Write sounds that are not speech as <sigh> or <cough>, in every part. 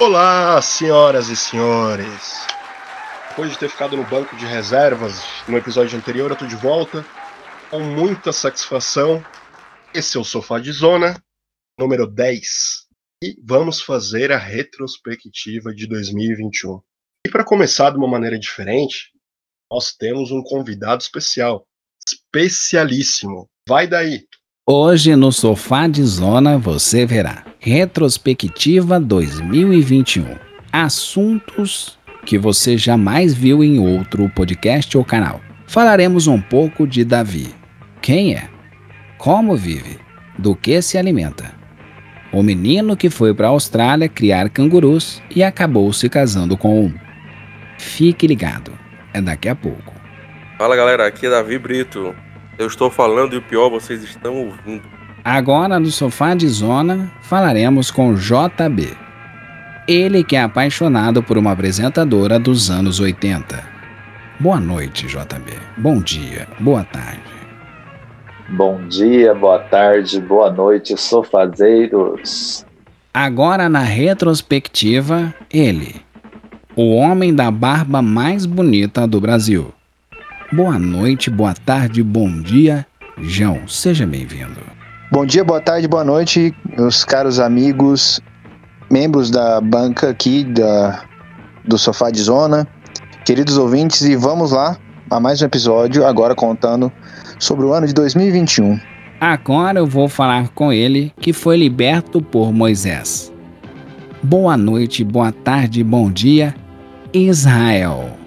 Olá, senhoras e senhores. Depois de ter ficado no banco de reservas no episódio anterior, eu tô de volta com muita satisfação. Esse é o Sofá de Zona, número 10. E vamos fazer a retrospectiva de 2021. E para começar de uma maneira diferente, nós temos um convidado especial, especialíssimo. Vai daí! Hoje no Sofá de Zona você verá Retrospectiva 2021. Assuntos que você jamais viu em outro podcast ou canal. Falaremos um pouco de Davi. Quem é? Como vive? Do que se alimenta? O menino que foi para a Austrália criar cangurus e acabou se casando com um. Fique ligado, é daqui a pouco. Fala galera, aqui é Davi Brito. Eu estou falando e o pior vocês estão ouvindo. Agora no sofá de zona falaremos com JB. Ele que é apaixonado por uma apresentadora dos anos 80. Boa noite, JB. Bom dia, boa tarde. Bom dia, boa tarde, boa noite, sofazeiros. Agora na retrospectiva, ele, o homem da barba mais bonita do Brasil. Boa noite, boa tarde, bom dia. João, seja bem-vindo. Bom dia, boa tarde, boa noite, meus caros amigos, membros da banca aqui da, do Sofá de Zona, queridos ouvintes, e vamos lá a mais um episódio, agora contando sobre o ano de 2021. Agora eu vou falar com ele que foi liberto por Moisés. Boa noite, boa tarde, bom dia, Israel.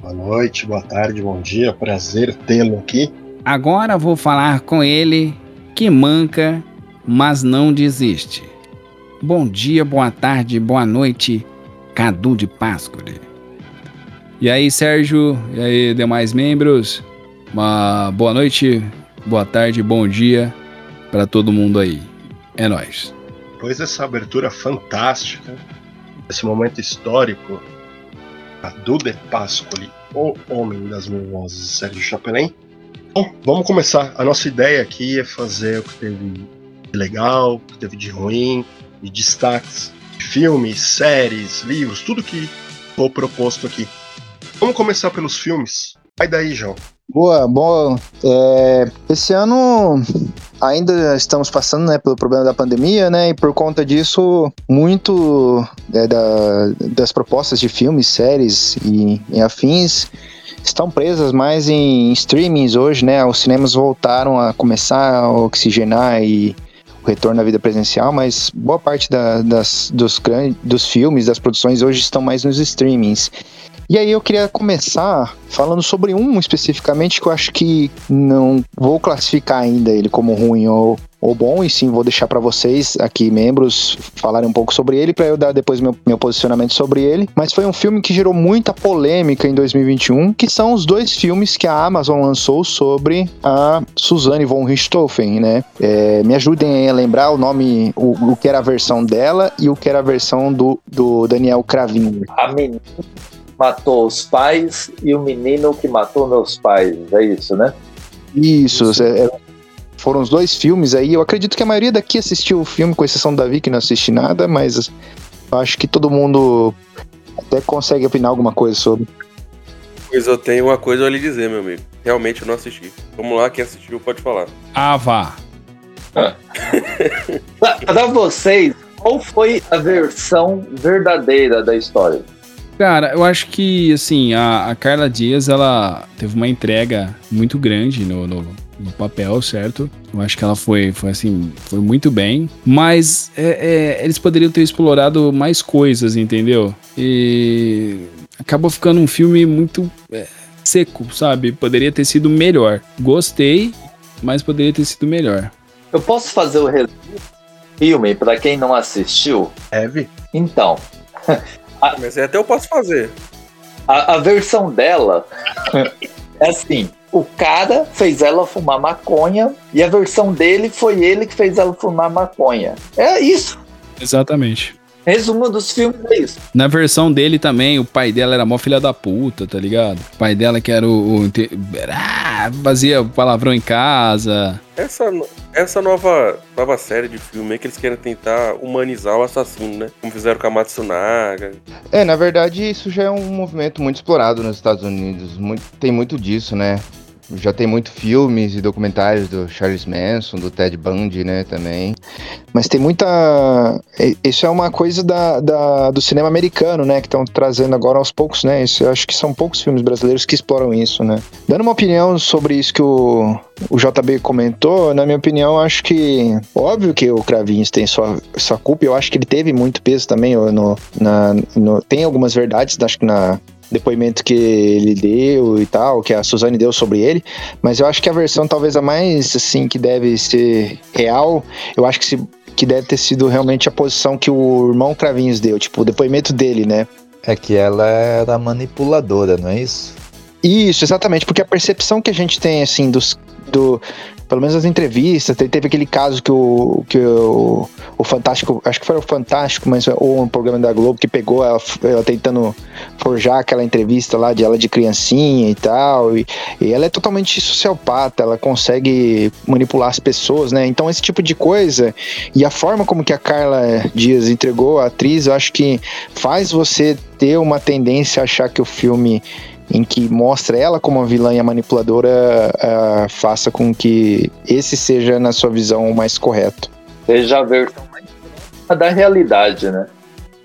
Boa noite, boa tarde, bom dia, prazer tê-lo aqui. Agora vou falar com ele que manca, mas não desiste. Bom dia, boa tarde, boa noite, Cadu de Páscoa. E aí, Sérgio, e aí, demais membros, uma boa noite, boa tarde, bom dia para todo mundo aí. É nós. Depois dessa abertura fantástica, esse momento histórico, Cadu de Pascoli o Homem das Mil Vozes, Sérgio Chapelin. Bom, vamos começar. A nossa ideia aqui é fazer o que teve de legal, o que teve de ruim, de destaques, de filmes, séries, livros, tudo que for proposto aqui. Vamos começar pelos filmes. Vai daí, João. Boa, bom. É, esse ano ainda estamos passando né, pelo problema da pandemia, né? E por conta disso, muito é, da, das propostas de filmes, séries e, e, afins estão presas mais em streamings hoje, né? Os cinemas voltaram a começar a oxigenar e o retorno à vida presencial, mas boa parte da, das, dos, dos filmes, das produções hoje estão mais nos streamings. E aí eu queria começar falando sobre um especificamente que eu acho que não vou classificar ainda ele como ruim ou, ou bom, e sim vou deixar para vocês aqui, membros, falarem um pouco sobre ele, para eu dar depois meu, meu posicionamento sobre ele. Mas foi um filme que gerou muita polêmica em 2021, que são os dois filmes que a Amazon lançou sobre a Suzanne von Richthofen, né? É, me ajudem a lembrar o nome, o, o, que era a versão dela e o que era a versão do, do Daniel Cravinho. A menina matou os pais e o menino que matou meus pais. É isso, né? Isso, é, é, foram os dois filmes aí. Eu acredito que a maioria daqui assistiu o filme, com exceção do Davi, que não assisti nada, mas eu acho que todo mundo até consegue opinar alguma coisa sobre. Pois eu tenho uma coisa a lhe dizer, meu amigo. Realmente eu não assisti. Vamos lá, quem assistiu pode falar. Ah, vá. Ah. Para vocês, qual foi a versão verdadeira da história? Cara, eu acho que, assim, a, a Carla Dias, ela teve uma entrega muito grande no, no, no, papel, certo? Eu acho que ela foi, foi assim, foi muito bem. Mas é, é, eles poderiam ter explorado mais coisas, entendeu? E acabou ficando um filme muito é, seco, sabe? Poderia ter sido melhor. Gostei, mas poderia ter sido melhor. Eu posso fazer o resumo filme para quem não assistiu? Deve. Então, <laughs> a, Mas até eu posso fazer. A, a versão dela é assim: o cara fez ela fumar maconha e a versão dele foi ele que fez ela fumar maconha. É isso. Exatamente. Resumo dos filmes é isso. Na versão dele também, o pai dela era mó filha da puta, tá ligado? O pai dela que era o. o ah, fazia palavrão em casa. Essa, essa nova, nova série de filme aí que eles querem tentar humanizar o assassino, né? Como fizeram com a Matsunaga. É, na verdade, isso já é um movimento muito explorado nos Estados Unidos. Muito, tem muito disso, né? Já tem muito filmes e documentários do Charles Manson, do Ted Bundy, né, também. Mas tem muita. Isso é uma coisa da, da do cinema americano, né? Que estão trazendo agora aos poucos, né? Isso, eu acho que são poucos filmes brasileiros que exploram isso, né? Dando uma opinião sobre isso que o, o JB comentou, na minha opinião, acho que. Óbvio que o Cravinhos tem sua, sua culpa, eu acho que ele teve muito peso também. No, na, no, tem algumas verdades, acho que na depoimento que ele deu e tal, que a Suzane deu sobre ele, mas eu acho que a versão talvez a mais assim que deve ser real, eu acho que se que deve ter sido realmente a posição que o irmão Cravinhos deu, tipo, o depoimento dele, né? É que ela era manipuladora, não é isso? Isso, exatamente, porque a percepção que a gente tem, assim, dos, do, pelo menos as entrevistas, teve aquele caso que o, que o, o Fantástico, acho que foi o Fantástico, mas ou um programa da Globo que pegou ela, ela, tentando forjar aquela entrevista lá de ela de criancinha e tal, e, e ela é totalmente sociopata, ela consegue manipular as pessoas, né? Então esse tipo de coisa e a forma como que a Carla Dias entregou a atriz, eu acho que faz você ter uma tendência a achar que o filme em que mostra ela como a vilã e a manipuladora uh, faça com que esse seja, na sua visão, o mais correto. Seja a versão mais da realidade, né?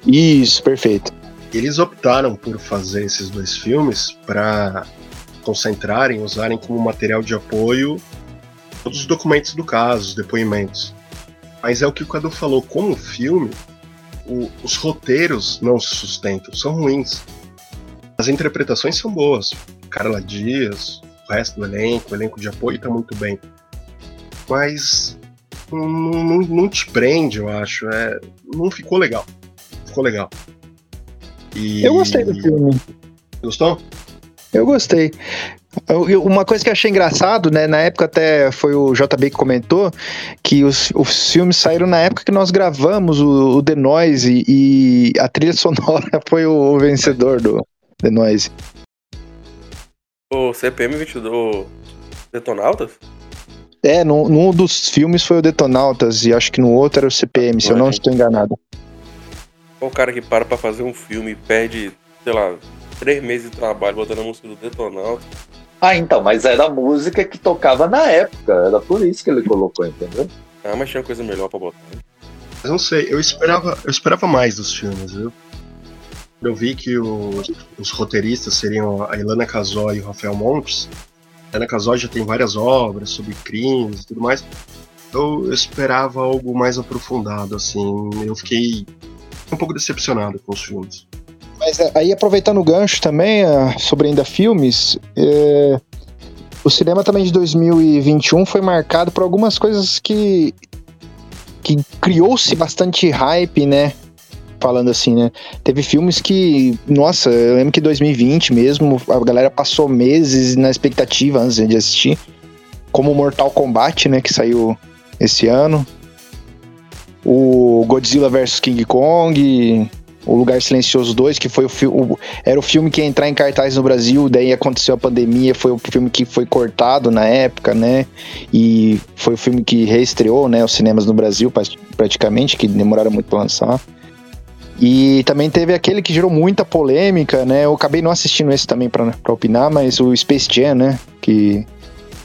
Isso, perfeito. Eles optaram por fazer esses dois filmes para concentrarem, usarem como material de apoio todos os documentos do caso, os depoimentos. Mas é o que o Cadu falou, como filme, o, os roteiros não se sustentam, são ruins. As interpretações são boas. Carla Dias, o resto do elenco, o elenco de apoio tá muito bem. Mas não, não, não te prende, eu acho. É, não ficou legal. Ficou legal. E... Eu gostei do filme. Gostou? Eu gostei. Uma coisa que eu achei engraçado, né? Na época até foi o JB que comentou que os, os filmes saíram na época que nós gravamos o, o The Noise e, e a trilha sonora <laughs> foi o, o vencedor do, The Noise. O CPM 22 Detonautas? É, num, num, dos filmes foi o Detonautas e acho que no outro era o CPM, se eu não estou enganado. Qual o cara que para pra fazer um filme e perde, sei lá, três meses de trabalho botando a música do Detonautas? Ah, então, mas era a música que tocava na época, era por isso que ele colocou, entendeu? Ah, mas tinha coisa melhor pra botar. Eu não sei, eu esperava, eu esperava mais dos filmes, viu? Eu vi que os, os roteiristas seriam a Ilana Casói e o Rafael Montes, a Ilana Casói já tem várias obras sobre crimes e tudo mais. Eu, eu esperava algo mais aprofundado, assim. Eu fiquei um pouco decepcionado com os filmes. Mas é, aí, aproveitando o gancho também, é, sobre ainda filmes, é, o cinema também de 2021 foi marcado por algumas coisas que, que criou-se bastante hype, né? Falando assim, né? Teve filmes que, nossa, eu lembro que 2020 mesmo, a galera passou meses na expectativa antes de assistir. Como Mortal Kombat, né, que saiu esse ano. O Godzilla vs King Kong, o Lugar Silencioso 2, que foi o, o, era o filme que ia entrar em cartaz no Brasil, daí aconteceu a pandemia, foi o filme que foi cortado na época, né? E foi o filme que reestreou, né, os cinemas no Brasil, praticamente, que demoraram muito para lançar. E também teve aquele que gerou muita polêmica, né? Eu acabei não assistindo esse também pra, pra opinar, mas o Space Jam, né? Que,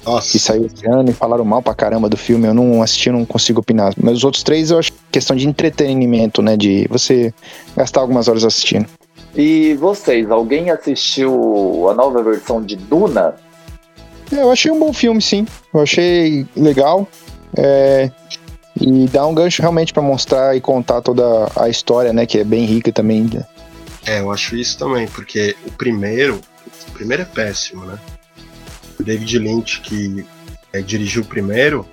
Nossa. que saiu esse ano e falaram mal pra caramba do filme. Eu não assisti, não consigo opinar. Mas os outros três eu acho questão de entretenimento, né? De você gastar algumas horas assistindo. E vocês, alguém assistiu a nova versão de Duna? É, eu achei um bom filme, sim. Eu achei legal. É, e dá um gancho realmente para mostrar e contar toda a história, né? Que é bem rica também. Né? É, eu acho isso também, porque o primeiro. O primeiro é péssimo, né? O David Lynch, que é, dirigiu o primeiro,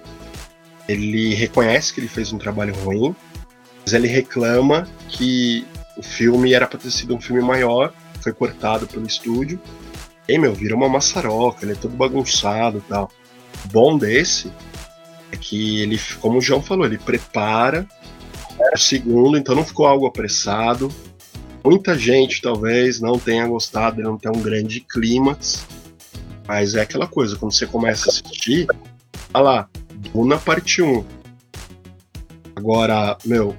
ele reconhece que ele fez um trabalho ruim, mas ele reclama que o filme era pra ter sido um filme maior, foi cortado pelo estúdio. E, meu, vira uma maçaroca, ele é todo bagunçado e tal. O bom desse é que ele, como o João falou, ele prepara o segundo, então não ficou algo apressado. Muita gente talvez não tenha gostado, ele não tem um grande clímax, mas é aquela coisa, quando você começa a assistir, olha lá, Duna Parte 1. Agora, meu,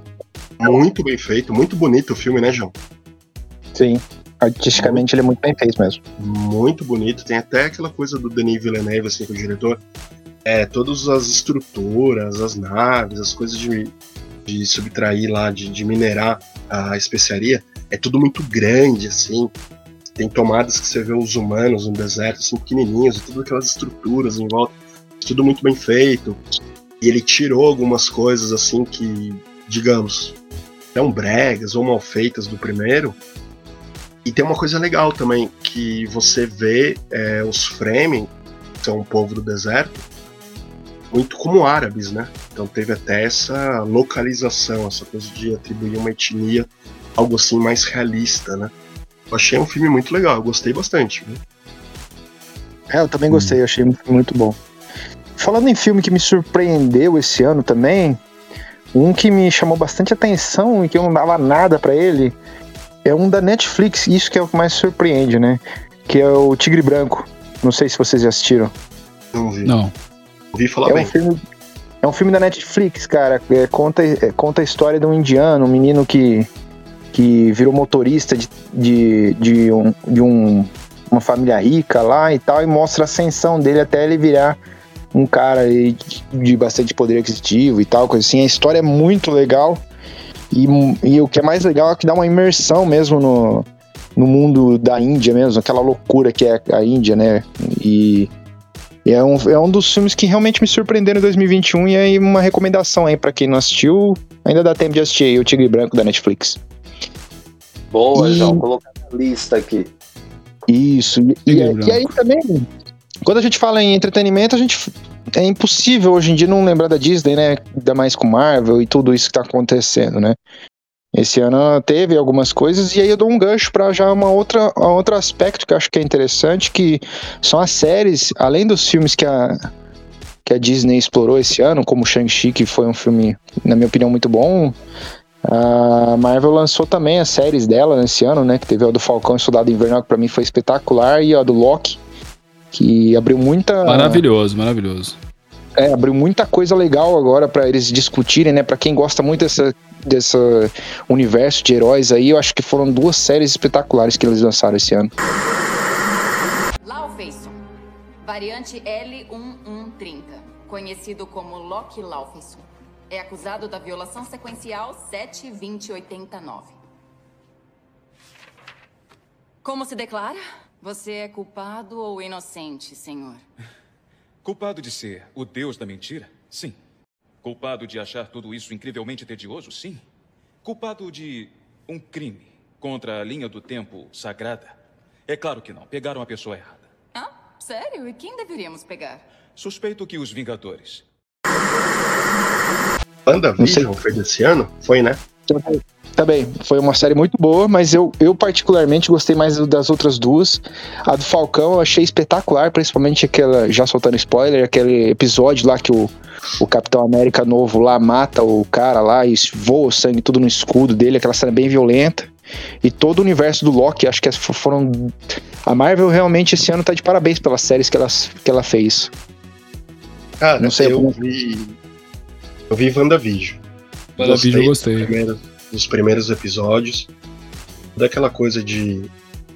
muito bem feito, muito bonito o filme, né, João? Sim. Artisticamente ele é muito bem feito mesmo. Muito bonito. Tem até aquela coisa do Denis Villeneuve, assim, com o diretor. É, todas as estruturas, as naves, as coisas de, de subtrair lá, de, de minerar a especiaria, é tudo muito grande, assim. Tem tomadas que você vê os humanos no deserto, assim, pequenininhos, e todas aquelas estruturas em volta. Tudo muito bem feito. E ele tirou algumas coisas, assim, que, digamos, tão bregas ou mal feitas do primeiro. E tem uma coisa legal também, que você vê é, os Fremen, que são o povo do deserto, muito como árabes, né? Então teve até essa localização, essa coisa de atribuir uma etnia, algo assim mais realista, né? Eu achei um filme muito legal, eu gostei bastante. Viu? É, eu também gostei, achei muito bom. Falando em filme que me surpreendeu esse ano também, um que me chamou bastante atenção e que eu não dava nada pra ele é um da Netflix, isso que é o que mais surpreende, né? Que é o Tigre Branco. Não sei se vocês já assistiram. Não vi. Não. Ouvi falar É bem. um filme, é um filme da Netflix, cara. É, conta, é, conta a história de um indiano, um menino que, que virou motorista de, de, de, um, de um, uma família rica lá e tal, e mostra a ascensão dele até ele virar um cara de, de bastante poder aquisitivo e tal, coisa assim. A história é muito legal. E, e o que é mais legal é que dá uma imersão mesmo no, no mundo da Índia mesmo, aquela loucura que é a Índia, né? E, e é, um, é um dos filmes que realmente me surpreenderam em 2021 e aí uma recomendação aí pra quem não assistiu, ainda dá tempo de assistir aí o Tigre Branco da Netflix. Boa, E- João. Colocar na lista aqui. Isso. E, e- e aí também, quando a gente fala em entretenimento, a gente é impossível hoje em dia não lembrar da Disney, né? Ainda mais com Marvel e tudo isso que tá acontecendo, né? Esse ano teve algumas coisas e aí eu dou um gancho para já uma outra um outro aspecto que eu acho que é interessante, que são as séries, além dos filmes que a que a Disney explorou esse ano, como Shang-Chi, que foi um filme, na minha opinião, muito bom. A Marvel lançou também as séries dela nesse ano, né? Que teve a do Falcão e Soldado Invernal, que pra mim foi espetacular, e a do Loki, que abriu muita. Maravilhoso, maravilhoso. É, abriu muita coisa legal agora pra eles discutirem, né? Pra quem gosta muito dessa, dessa universo de heróis aí, eu acho que foram duas séries espetaculares que eles lançaram esse ano. Laufeyson, variante L1130, conhecido como Loki Laufeyson, é acusado da violação sequencial 72089. Como se declara? Você é culpado ou inocente, senhor? Culpado de ser o deus da mentira? Sim. Culpado de achar tudo isso incrivelmente tedioso? Sim. Culpado de um crime contra a linha do tempo sagrada? É claro que não. Pegaram a pessoa errada. Ah, sério? E quem deveríamos pegar? Suspeito que os Vingadores. WandaVision foi desse ano? Foi, né? Também, foi uma série muito boa, mas eu, eu particularmente gostei mais das outras duas. A do Falcão eu achei espetacular, principalmente aquela, já soltando spoiler, aquele episódio lá que o, o Capitão América novo lá mata o cara lá e voa o sangue tudo no escudo dele, aquela cena bem violenta. E todo o universo do Loki, acho que foram. A Marvel realmente esse ano tá de parabéns pelas séries que ela, que ela fez. Cara, Não sei, eu eu- vi. Eu vi WandaVision. WandaVision eu gostei. Dos primeiros, dos primeiros episódios. Daquela coisa de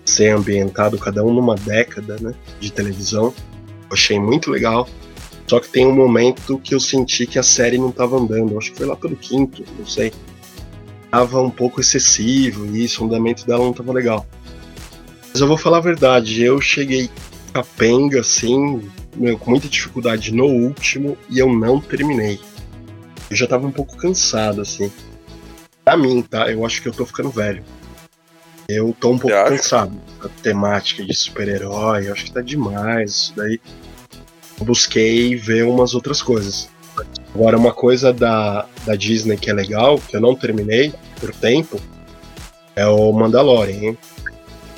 ser ambientado cada um numa década, né? De televisão. Achei muito legal. Só que tem um momento que eu senti que a série não tava andando. Acho que foi lá pelo quinto, não sei. Tava um pouco excessivo e o andamento dela não tava legal. Mas eu vou falar a verdade, eu cheguei capenga, assim, meu, com muita dificuldade no último e eu não terminei. Eu já tava um pouco cansado, assim. Pra mim, tá? Eu acho que eu tô ficando velho. Eu tô um pouco cansado da temática de super-herói. Eu acho que tá demais isso daí. Eu busquei ver umas outras coisas. Agora, uma coisa da, da Disney que é legal, que eu não terminei por tempo, é o Mandalorian, hein?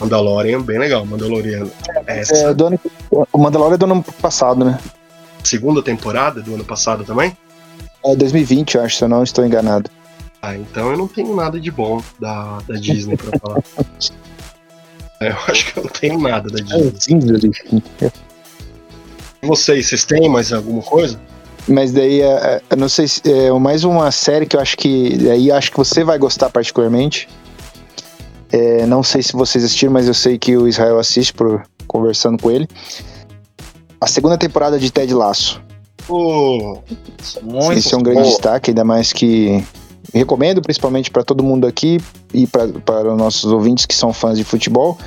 Mandalorian, bem legal. Mandaloriano. Essa É, do ano, o Mandalorian é do ano passado, né? segunda temporada do ano passado também? É 2020, eu acho, se eu não estou enganado. Ah, então eu não tenho nada de bom da, da Disney pra falar. <laughs> Eu acho que eu não tenho nada da É, Disney. vocês, vocês têm mais alguma coisa? Mas daí, é, é, eu não sei se é mais uma série que eu acho que aí acho que você vai gostar particularmente. É, não sei se vocês assistiram, mas eu sei que o Israel assiste por conversando com ele. A segunda temporada de Ted Laço. Pô, Muito Esse é um grande boa. destaque, ainda mais que recomendo principalmente para todo mundo aqui e para os nossos ouvintes que são fãs de futebol,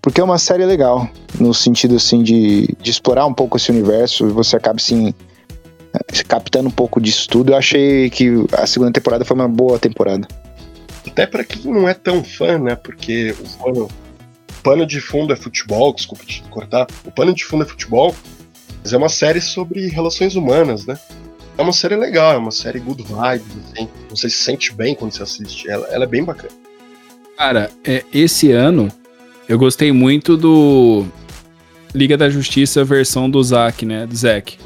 porque é uma série legal, no sentido assim de, de explorar um pouco esse universo, você acaba assim captando um pouco disso tudo. Eu achei que a segunda temporada foi uma boa temporada. até pra quem não é tão fã, né? Porque o pano, o pano de fundo é futebol, desculpa te cortar. O pano de fundo é futebol, mas é uma série sobre relações humanas, né? É uma série legal, é uma série good vibes, assim. Você se sente bem quando você assiste. Ela, ela é bem bacana. Cara, é, esse ano eu gostei muito do Liga da Justiça versão do Zack, né? Do Zack.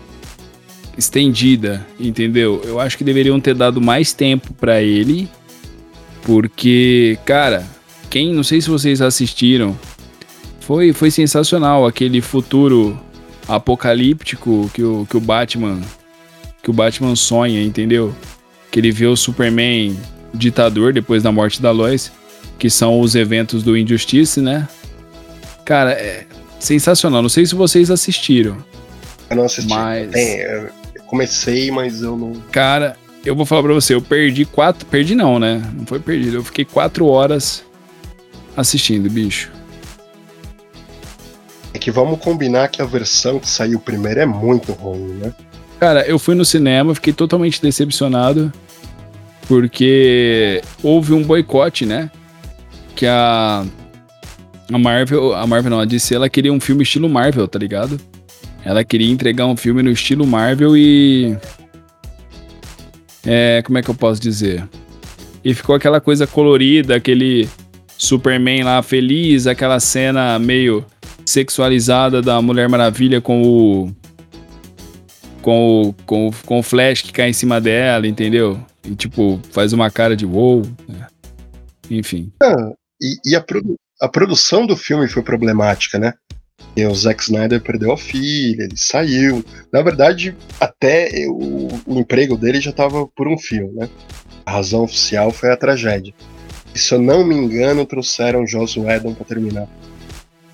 Estendida, entendeu? Eu acho que deveriam ter dado mais tempo pra ele. Porque, cara, quem. Não sei se vocês assistiram. Foi, foi sensacional aquele futuro apocalíptico que o, que o Batman. Que o Batman sonha, entendeu? Que ele vê o Superman ditador depois da morte da Lois que são os eventos do Injustice, né? Cara, é sensacional. Não sei se vocês assistiram, Eu não assisti. mas. Eu eu comecei, mas eu não. Cara, eu vou falar pra você, eu perdi quatro. Perdi não, né? Não foi perdido. Eu fiquei quatro horas assistindo, bicho. É que vamos combinar que a versão que saiu primeiro é muito ruim, né? Cara, eu fui no cinema, fiquei totalmente decepcionado. Porque houve um boicote, né? Que a. A Marvel. A Marvel não, a DC, ela queria um filme estilo Marvel, tá ligado? Ela queria entregar um filme no estilo Marvel e. É. Como é que eu posso dizer? E ficou aquela coisa colorida, aquele Superman lá feliz, aquela cena meio sexualizada da Mulher Maravilha com o com o, com, o, com o Flash que cai em cima dela, entendeu? E tipo, faz uma cara de wow. né? Enfim. Ah, e e a, produ- a produção do filme foi problemática, né? E o Zack Snyder perdeu a filha, ele saiu. Na verdade, até o, o emprego dele já estava por um fio, né? A razão oficial foi a tragédia. E se eu não me engano, trouxeram Joss Whedon para terminar.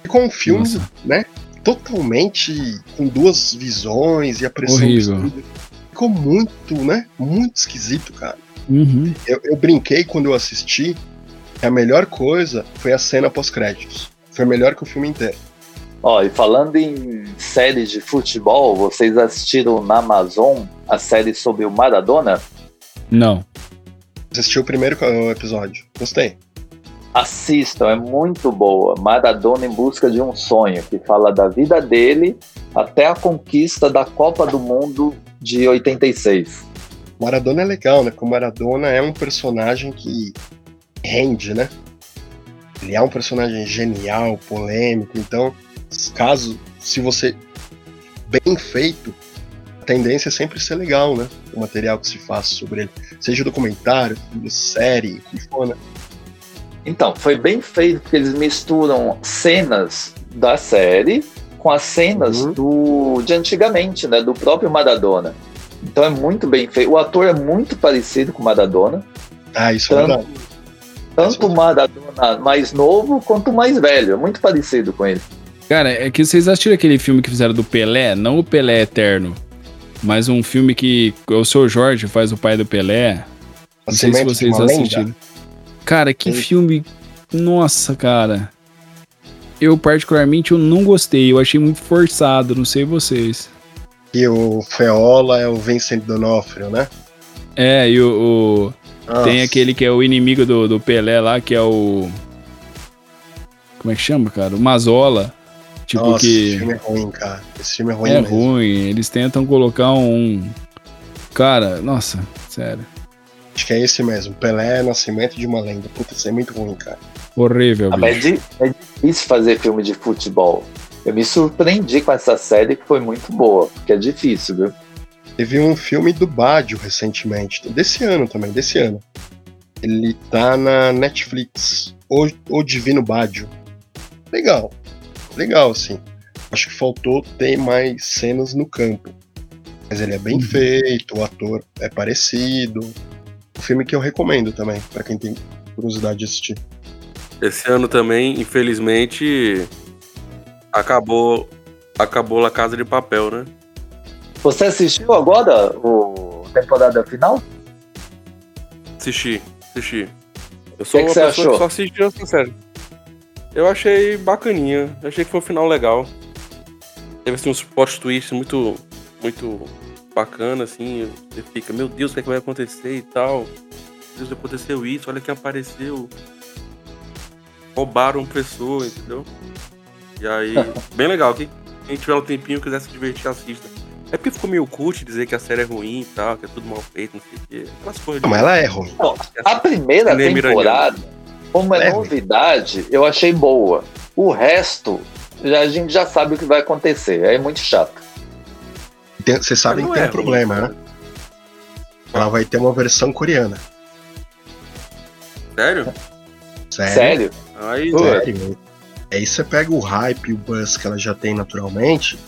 Ficou um filme, Nossa. né? Totalmente com duas visões e a pressão do Horrível. estúdio. Ficou muito, né? Muito esquisito, cara. Uhum. Eu, eu brinquei quando eu assisti que a melhor coisa foi a cena pós-créditos. Foi melhor que o filme inteiro. Ó, e falando em séries de futebol, vocês assistiram na Amazon a série sobre o Maradona? Não. Assisti o primeiro episódio. Gostei. Assistam, é muito boa. Maradona em busca de um sonho, que fala da vida dele até a conquista da Copa do Mundo de 86. Maradona é legal, né? Porque o Maradona é um personagem que rende, né? Ele é um personagem genial, polêmico. Então, caso, se você bem feito, a tendência é sempre ser legal, né? O material que se faz sobre ele. Seja documentário, série, o que for, né? Então, foi bem feito porque eles misturam cenas da série com as cenas Uhum. do de antigamente, né, do próprio Maradona. Então é muito bem feito. O ator é muito parecido com o Maradona, Ah, isso é Tanto- verdade. tanto o Maradona mais novo quanto o mais velho, é muito parecido com ele. Cara, é que vocês assistiram aquele filme que fizeram do Pelé? Não o Pelé Eterno, mas um filme que o seu Jorge faz o pai do Pelé. Não sei se vocês uma lenda. Cara, que Sim. filme. Nossa, cara. Eu, particularmente, eu não gostei. Eu achei muito forçado, não sei vocês. E o Feola é o Vincent D'Onofrio, né? É, e o. o- tem aquele que é o inimigo do, do Pelé lá, que é o. Como é que chama, cara? O Mazola. Tipo Nossa, esse que. filme é ruim, cara. Esse filme é ruim É mesmo. ruim. Eles tentam colocar um. Cara, nossa, sério. Acho que é esse mesmo. Pelé, Nascimento de uma Lenda. Puta, isso é muito ruim, cara. Horrível, Ah, bicho. é, é difícil fazer filme de futebol. Eu me surpreendi com essa série que foi muito boa, porque é difícil, viu? Teve um filme do Badio recentemente. Desse ano também, desse ano. Ele tá na Netflix. O, o Divino Badio. Legal. Legal, assim. Acho que faltou ter mais cenas no campo. Mas ele é bem feito, o ator é parecido. Um filme que eu recomendo também, pra quem tem curiosidade de assistir. Esse ano também, infelizmente, acabou acabou La Casa de Papel, né? Você assistiu agora o temporada final? Assisti, assisti. Eu sou Que que uma você pessoa achou? que só assistiu série. Eu achei bacaninha. Eu achei que foi um final legal. Teve assim uns plot twists muito, muito bacana, assim. Você fica, meu Deus, o que, é que vai acontecer e tal. Meu Deus, aconteceu isso, olha quem apareceu. Roubaram pessoa, entendeu? E aí, <laughs> bem legal. Quem, quem tiver um tempinho e quiser se divertir, assista. É porque ficou meio cult dizer que a série é ruim e tal, que é tudo mal feito, não sei o quê. Aquelas coisas Não, de- mas ela é ruim. Não, a primeira temporada, como é É. novidade, eu achei boa. O resto, já, a gente já sabe o que vai acontecer. É muito chato. Tem- Vocês sabem que tem é um problema, né? Ela vai ter uma versão coreana. Sério? Sério? Sério? Aí, Pô. Sério. Aí você pega o hype e o buzz que ela já tem naturalmente,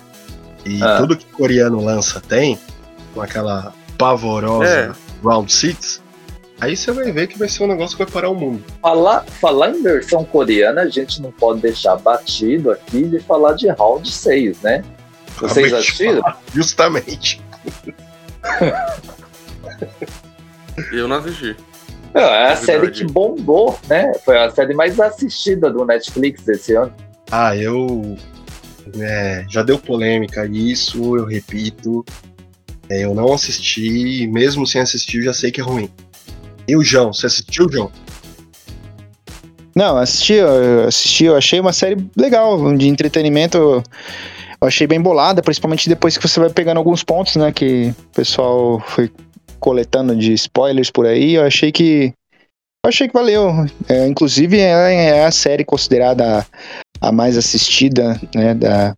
e Ah. tudo que coreano lança tem, com aquela pavorosa É. Round Six, aí você vai ver que vai ser um negócio que vai parar o mundo. Falar, falar em versão coreana, a gente não pode deixar batido aqui de falar de Round 6, né? Vocês assistiram? Justamente. eu não assisti. Não, é a série verdade. que bombou, né? Foi a série mais assistida do Netflix esse ano. Ah, eu. é, já deu polêmica isso, eu repito. É, eu não assisti, e mesmo sem assistir, já sei que é ruim. E o João, você assistiu, João? Não, assisti, eu assisti, eu achei uma série legal, de entretenimento. Eu achei bem bolada, principalmente depois que você vai pegando alguns pontos, né? Que o pessoal foi coletando de spoilers por aí. Eu achei que. Eu achei que valeu. É, inclusive, ela é a série considerada a, a mais assistida, né? Da,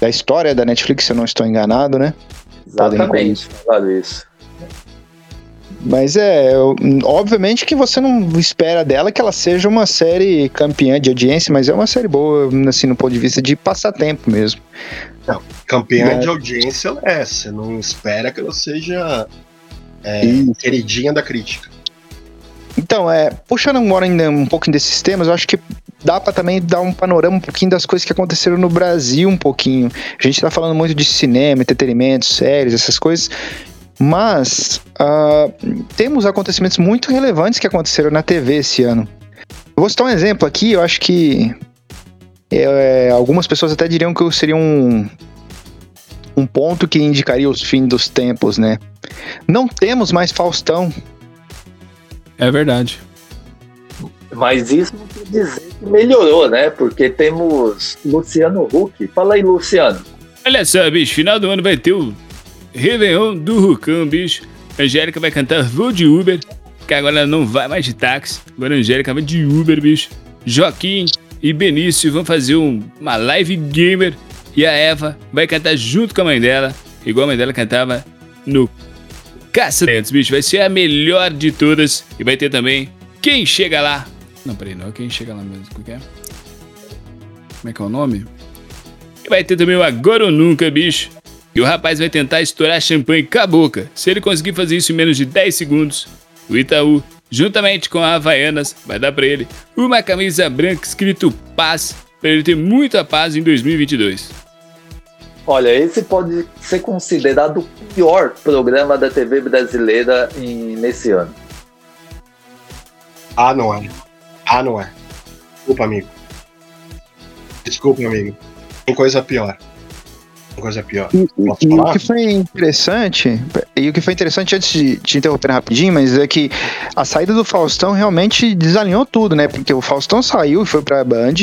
da história da Netflix, se eu não estou enganado, né? Exatamente, isso. Mas é, obviamente que você não espera dela que ela seja uma série campeã de audiência, mas é uma série boa, assim, no ponto de vista de passatempo mesmo. Campeã É. de audiência ela é. Você não espera que ela seja é, queridinha da crítica. Então, é, puxando agora ainda um pouco desses temas, eu acho que dá pra também dar um panorama um pouquinho das coisas que aconteceram no Brasil um pouquinho. A gente tá falando muito de cinema, entretenimento, séries, essas coisas, mas ah, temos acontecimentos muito relevantes que aconteceram na TV esse ano. Eu vou citar um exemplo aqui, eu acho que é, algumas pessoas até diriam que seria um, um ponto que indicaria os fins dos tempos, né? Não temos mais Faustão, É verdade. Mas isso não quer dizer que melhorou, né? Porque temos Luciano Huck. Fala aí, Luciano. Olha só, bicho, final do ano vai ter o Réveillon do Rucão, bicho. Angélica vai cantar Vou de Uber, que agora ela não vai mais de táxi. Agora a Angélica vai de Uber, bicho. Joaquim e Benício vão fazer um- uma live gamer. E a Eva vai cantar junto com a mãe dela, igual a mãe dela cantava no Caça bicho. Vai ser a melhor de todas. E vai ter também Quem Chega Lá. Não, peraí, não é Quem Chega Lá mesmo. Como é que é? Como é que é o nome? E vai ter também o Agora ou Nunca, bicho. E o rapaz vai tentar estourar champanhe com a boca. Se ele conseguir fazer isso em menos de 10 segundos, o Itaú, juntamente com a Havaianas, vai dar pra ele uma camisa branca escrito Paz, pra ele ter muita paz em 2022. Olha, esse pode ser considerado o pior programa da TV brasileira em- nesse ano. Ah, não é. Ah, não é. Desculpa, amigo. Desculpa, amigo. Tem coisa pior. Tem coisa pior. Posso E o que foi interessante, e o que foi interessante antes de te interromper rapidinho, mas é que a saída do Faustão realmente desalinhou tudo, né? Porque o Faustão saiu e foi pra Band,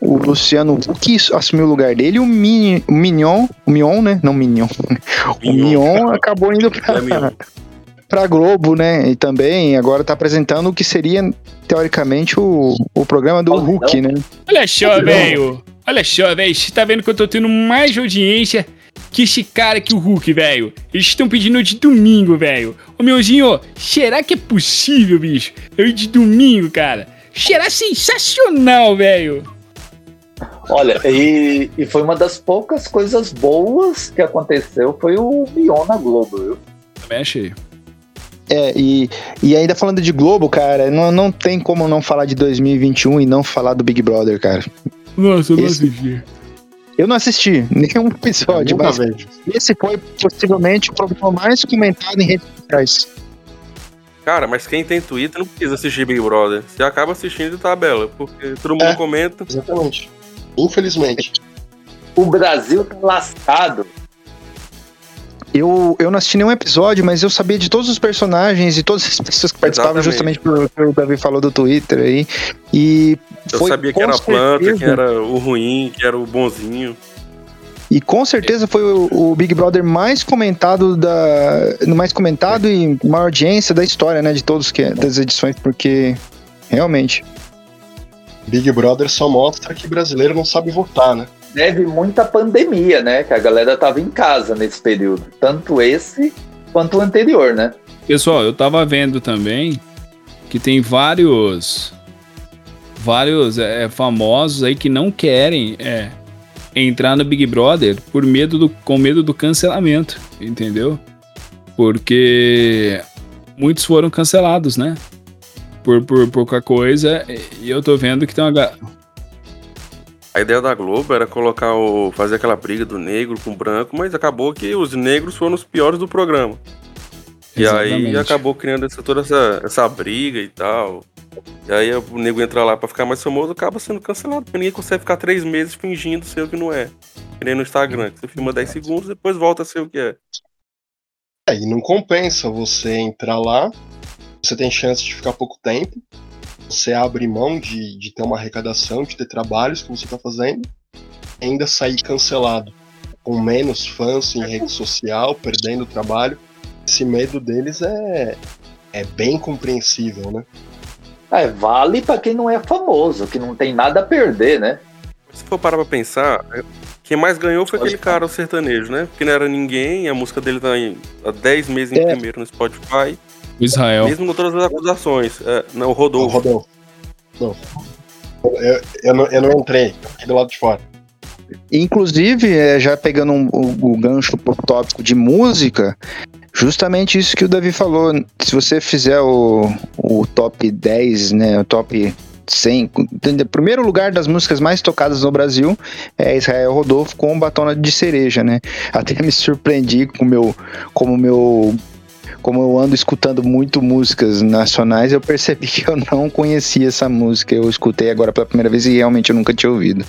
o Luciano Huck assumiu o lugar dele, e o, Mini, o Mignon, o Mion, né? Não Mignon. O Mion acabou indo pra, É <laughs> pra Globo, né? E também agora tá apresentando o que seria, teoricamente, o, o programa do. Hulk, né? Olha só, velho. Olha só, velho. Você tá vendo que eu tô tendo mais audiência que esse cara aqui, o Hulk, velho. Eles estão pedindo de domingo, velho. Ô, meuzinho, será que é possível, bicho? Eu ir de domingo, cara. Será sensacional, velho. Olha, e, e foi uma das poucas coisas boas que aconteceu, foi o Mion na Globo, viu? Também achei. É, e, e ainda falando de Globo, cara, não, não tem como não falar de 2021 e não falar do Big Brother, cara. Nossa, eu não Esse- assisti. Eu não assisti nenhum episódio, mas vejo. esse foi possivelmente o programa mais comentado em redes sociais. Cara, mas quem tem Twitter não precisa assistir Big Brother. Você acaba assistindo de tabela, porque todo mundo É. comenta. Exatamente. Infelizmente. O Brasil tá lascado. Eu, eu não assisti nenhum episódio, mas eu sabia de todos os personagens e todas as pessoas que participavam, Exatamente. justamente pelo que o Davi falou do Twitter aí. E Eu foi sabia que era a planta, que era o ruim, que era o bonzinho. E com certeza foi o, o Big Brother mais comentado da. mais comentado e maior audiência da história, né? De todos que das edições, porque realmente. Big Brother só mostra que brasileiro não sabe votar, né? Deve muita pandemia, né? Que a galera tava em casa nesse período. Tanto esse quanto o anterior, né? Pessoal, eu tava vendo também que tem vários vários é, famosos aí que não querem é, entrar no Big Brother por medo do, com medo do cancelamento, entendeu? Porque muitos foram cancelados, né? Por, por pouca coisa, e eu tô vendo que tem uma. ga- A ideia da Globo era colocar o. fazer aquela briga do negro com o branco, mas acabou que os negros foram os piores do programa. E aí Exatamente. acabou criando essa, toda essa, essa briga e tal. E aí o nego entra lá pra ficar mais famoso, acaba sendo cancelado, porque ninguém consegue ficar três meses fingindo ser o que não é. Que nem no Instagram, que você filma 10 segundos depois volta a ser o que é. É, e não compensa você entrar lá, você tem chance de ficar pouco tempo, você abre mão de, de ter uma arrecadação, de ter trabalhos que você tá fazendo, e ainda sair cancelado, com menos fãs em rede social, perdendo o trabalho. Esse medo deles é, é bem compreensível, né? É, vale pra quem não é famoso, que não tem nada a perder, né? Se for parar pra pensar, é, quem mais ganhou foi aquele cara, o sertanejo, né? Porque não era ninguém, a música dele tá em, há 10 meses em É. primeiro no Spotify, O Israel. mesmo com todas as acusações. É, não, o Não, Rodolfo. Rodolfo. Não. Eu, eu, não, eu não entrei, eu fiquei do lado de fora. Inclusive, é, já pegando um- o, o gancho pro tópico de música, justamente isso que o Davi falou. Se você fizer o, o top 10, né, o top 100, entendeu? primeiro lugar das músicas mais tocadas no Brasil é Israel Rodolfo com Batona de Cereja, né? Até me surpreendi com o meu, como o meu como eu ando escutando muito músicas nacionais, eu percebi que eu não conhecia essa música. Eu escutei agora pela primeira vez e realmente eu nunca tinha ouvido.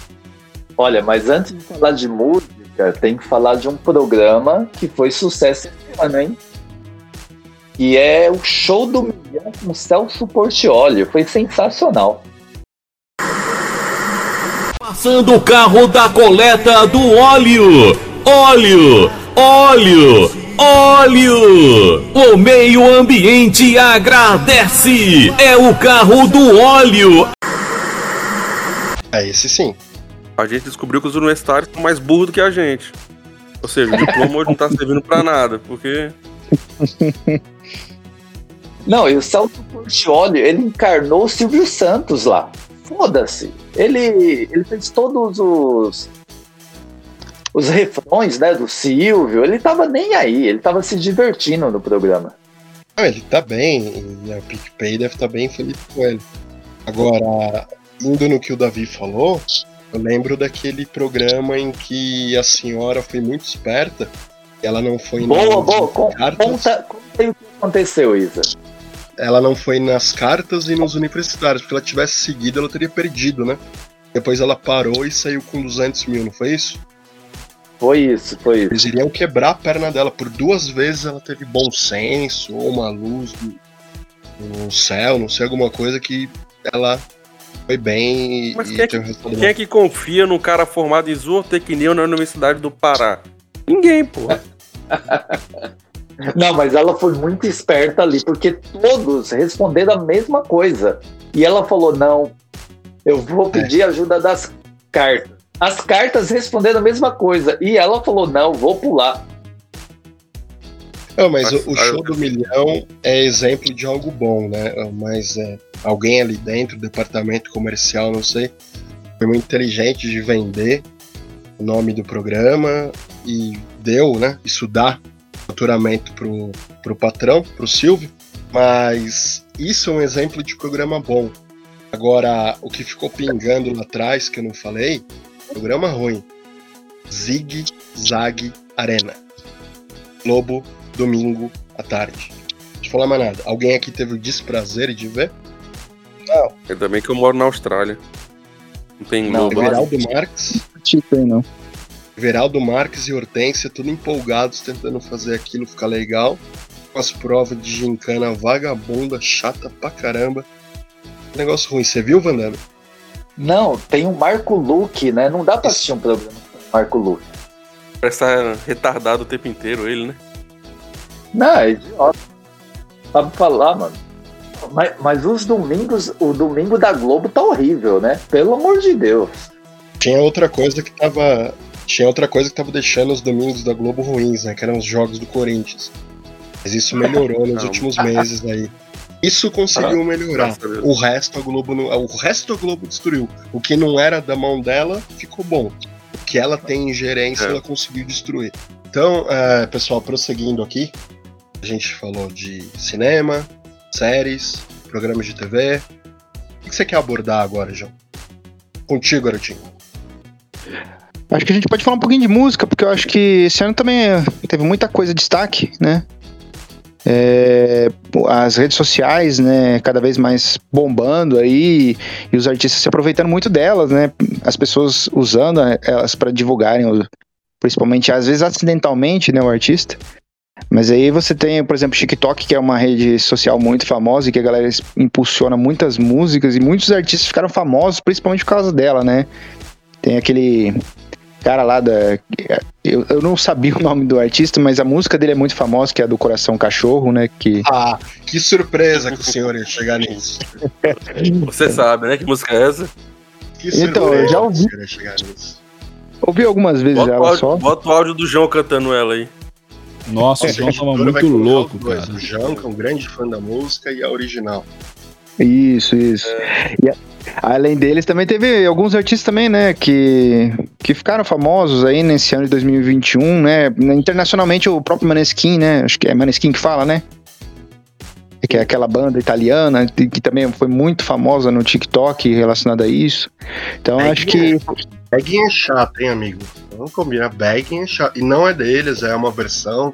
Olha, mas antes de falar de música, tem que falar de um programa que foi sucesso esse ano, hein? E é o Show do Milhão com Celso Portiolli. Foi sensacional. Passando o carro da coleta do óleo. Óleo, óleo, óleo. O meio ambiente agradece. É o carro do óleo. É esse sim. A gente descobriu que os universitários são mais burros do que a gente. Ou seja, o diploma hoje não tá servindo pra nada, porque <laughs> Não, e o Celso Portiolli, ele encarnou o Silvio Santos lá. Foda-se. Ele, ele fez todos os os refrões, né, do Silvio. Ele tava nem aí, ele tava se divertindo no programa. Não, ele tá bem, e a PicPay deve estar bem feliz com ele. Agora, indo no que o Davi falou, eu lembro daquele programa em que a senhora foi muito esperta, e ela não foi Boa, nas boa. Conta, conta aí o que aconteceu, Isa. ela não foi nas cartas e nos universitários, porque ela tivesse seguido, ela teria perdido, né? Depois ela parou e saiu com 200 mil, não foi isso? Foi isso, foi isso. Eles iriam quebrar a perna dela. Por duas vezes ela teve bom senso, ou uma luz no, no céu, não sei, alguma coisa que ela foi bem Mas e quem é, que, um quem é que confia num cara formado em zootecnia na Universidade do Pará? Ninguém, pô. <laughs> Não, mas ela foi muito esperta ali, porque todos responderam a mesma coisa. E ela falou: não, eu vou pedir ajuda das cartas. As cartas responderam a mesma coisa. E ela falou: não, vou pular. Não, mas Mas- o, o show do milhão é exemplo de algo bom, né? Mas é, alguém ali dentro, departamento comercial, não sei, foi muito inteligente de vender o nome do programa e deu, né? Isso dá faturamento pro, pro patrão, pro Silvio. Mas isso é um exemplo de programa bom. Agora, o que ficou pingando lá atrás, que eu não falei, programa ruim. Zig Zag Arena. Globo, domingo à tarde. Deixa eu falar mais nada. Alguém aqui teve o desprazer de ver? Não. Ainda bem que eu moro na Austrália. Não tem Não, Globo. Everaldo Marques. Tipo aí, não. Everaldo Marques e Hortência, tudo empolgados, tentando fazer aquilo ficar legal. Com as provas de gincana vagabunda, chata pra caramba. Negócio ruim. Você viu, Vandana? Não, tem o Marco Luque, né? Não dá pra assistir um programa com o Marco Luque. Parece estar retardado o tempo inteiro ele, né? Não, é idiota. Sabe falar, mano. Mas, mas os domingos, o domingo da Globo tá horrível, né? Pelo amor de Deus. Tinha outra coisa que tava. Tinha outra coisa que tava deixando os domingos da Globo ruins, né? Que eram os jogos do Corinthians. Mas isso melhorou nos últimos meses aí. Isso conseguiu melhorar. Graças a Deus. O resto a Globo não, o resto a Globo destruiu. O que não era da mão dela ficou bom. O que ela tem ingerência É. ela conseguiu destruir. Então, é, pessoal, prosseguindo aqui, a gente falou de cinema, séries, programas de TV. O que você quer abordar agora, João? Contigo, Garotinho. Acho que a gente pode falar um pouquinho de música, porque eu acho que esse ano também teve muita coisa de destaque, né? É, as redes sociais, né, cada vez mais bombando aí, e os artistas se aproveitando muito delas, né? As pessoas usando eh, elas para divulgarem, principalmente às vezes acidentalmente, né, o artista. Mas aí você tem, por exemplo, TikTok, que é uma rede social muito famosa e que a galera impulsiona muitas músicas e muitos artistas ficaram famosos principalmente por causa dela, né? Tem aquele cara lá da. Eu, eu não sabia <laughs> o nome do artista, mas a música dele é muito famosa, que é a do Coração Cachorro, né? Que. Ah, que surpresa que o senhor ia chegar nisso. Você sabe, né? Que música é essa? Que Então, surpresa eu já que o ouvi. senhor ia chegar nisso. Ouvi algumas vezes Bota o, ela áudio, só. bota o áudio do João cantando ela aí. Nossa, o João tava muito louco, cara. O João, que é um grande fã da música, e a original. Isso, isso. E a- além deles, também teve alguns artistas também, né? Que, que ficaram famosos aí nesse ano de 2021, né? Internacionalmente, o próprio Maneskin, né? Acho que é Maneskin que fala, né? Que é aquela banda italiana que também foi muito famosa no TikTok relacionada a isso. Então, É acho que. Bagging é chato, hein, amigo? Vamos combinar. Bagging é chato. E não é deles, é uma versão.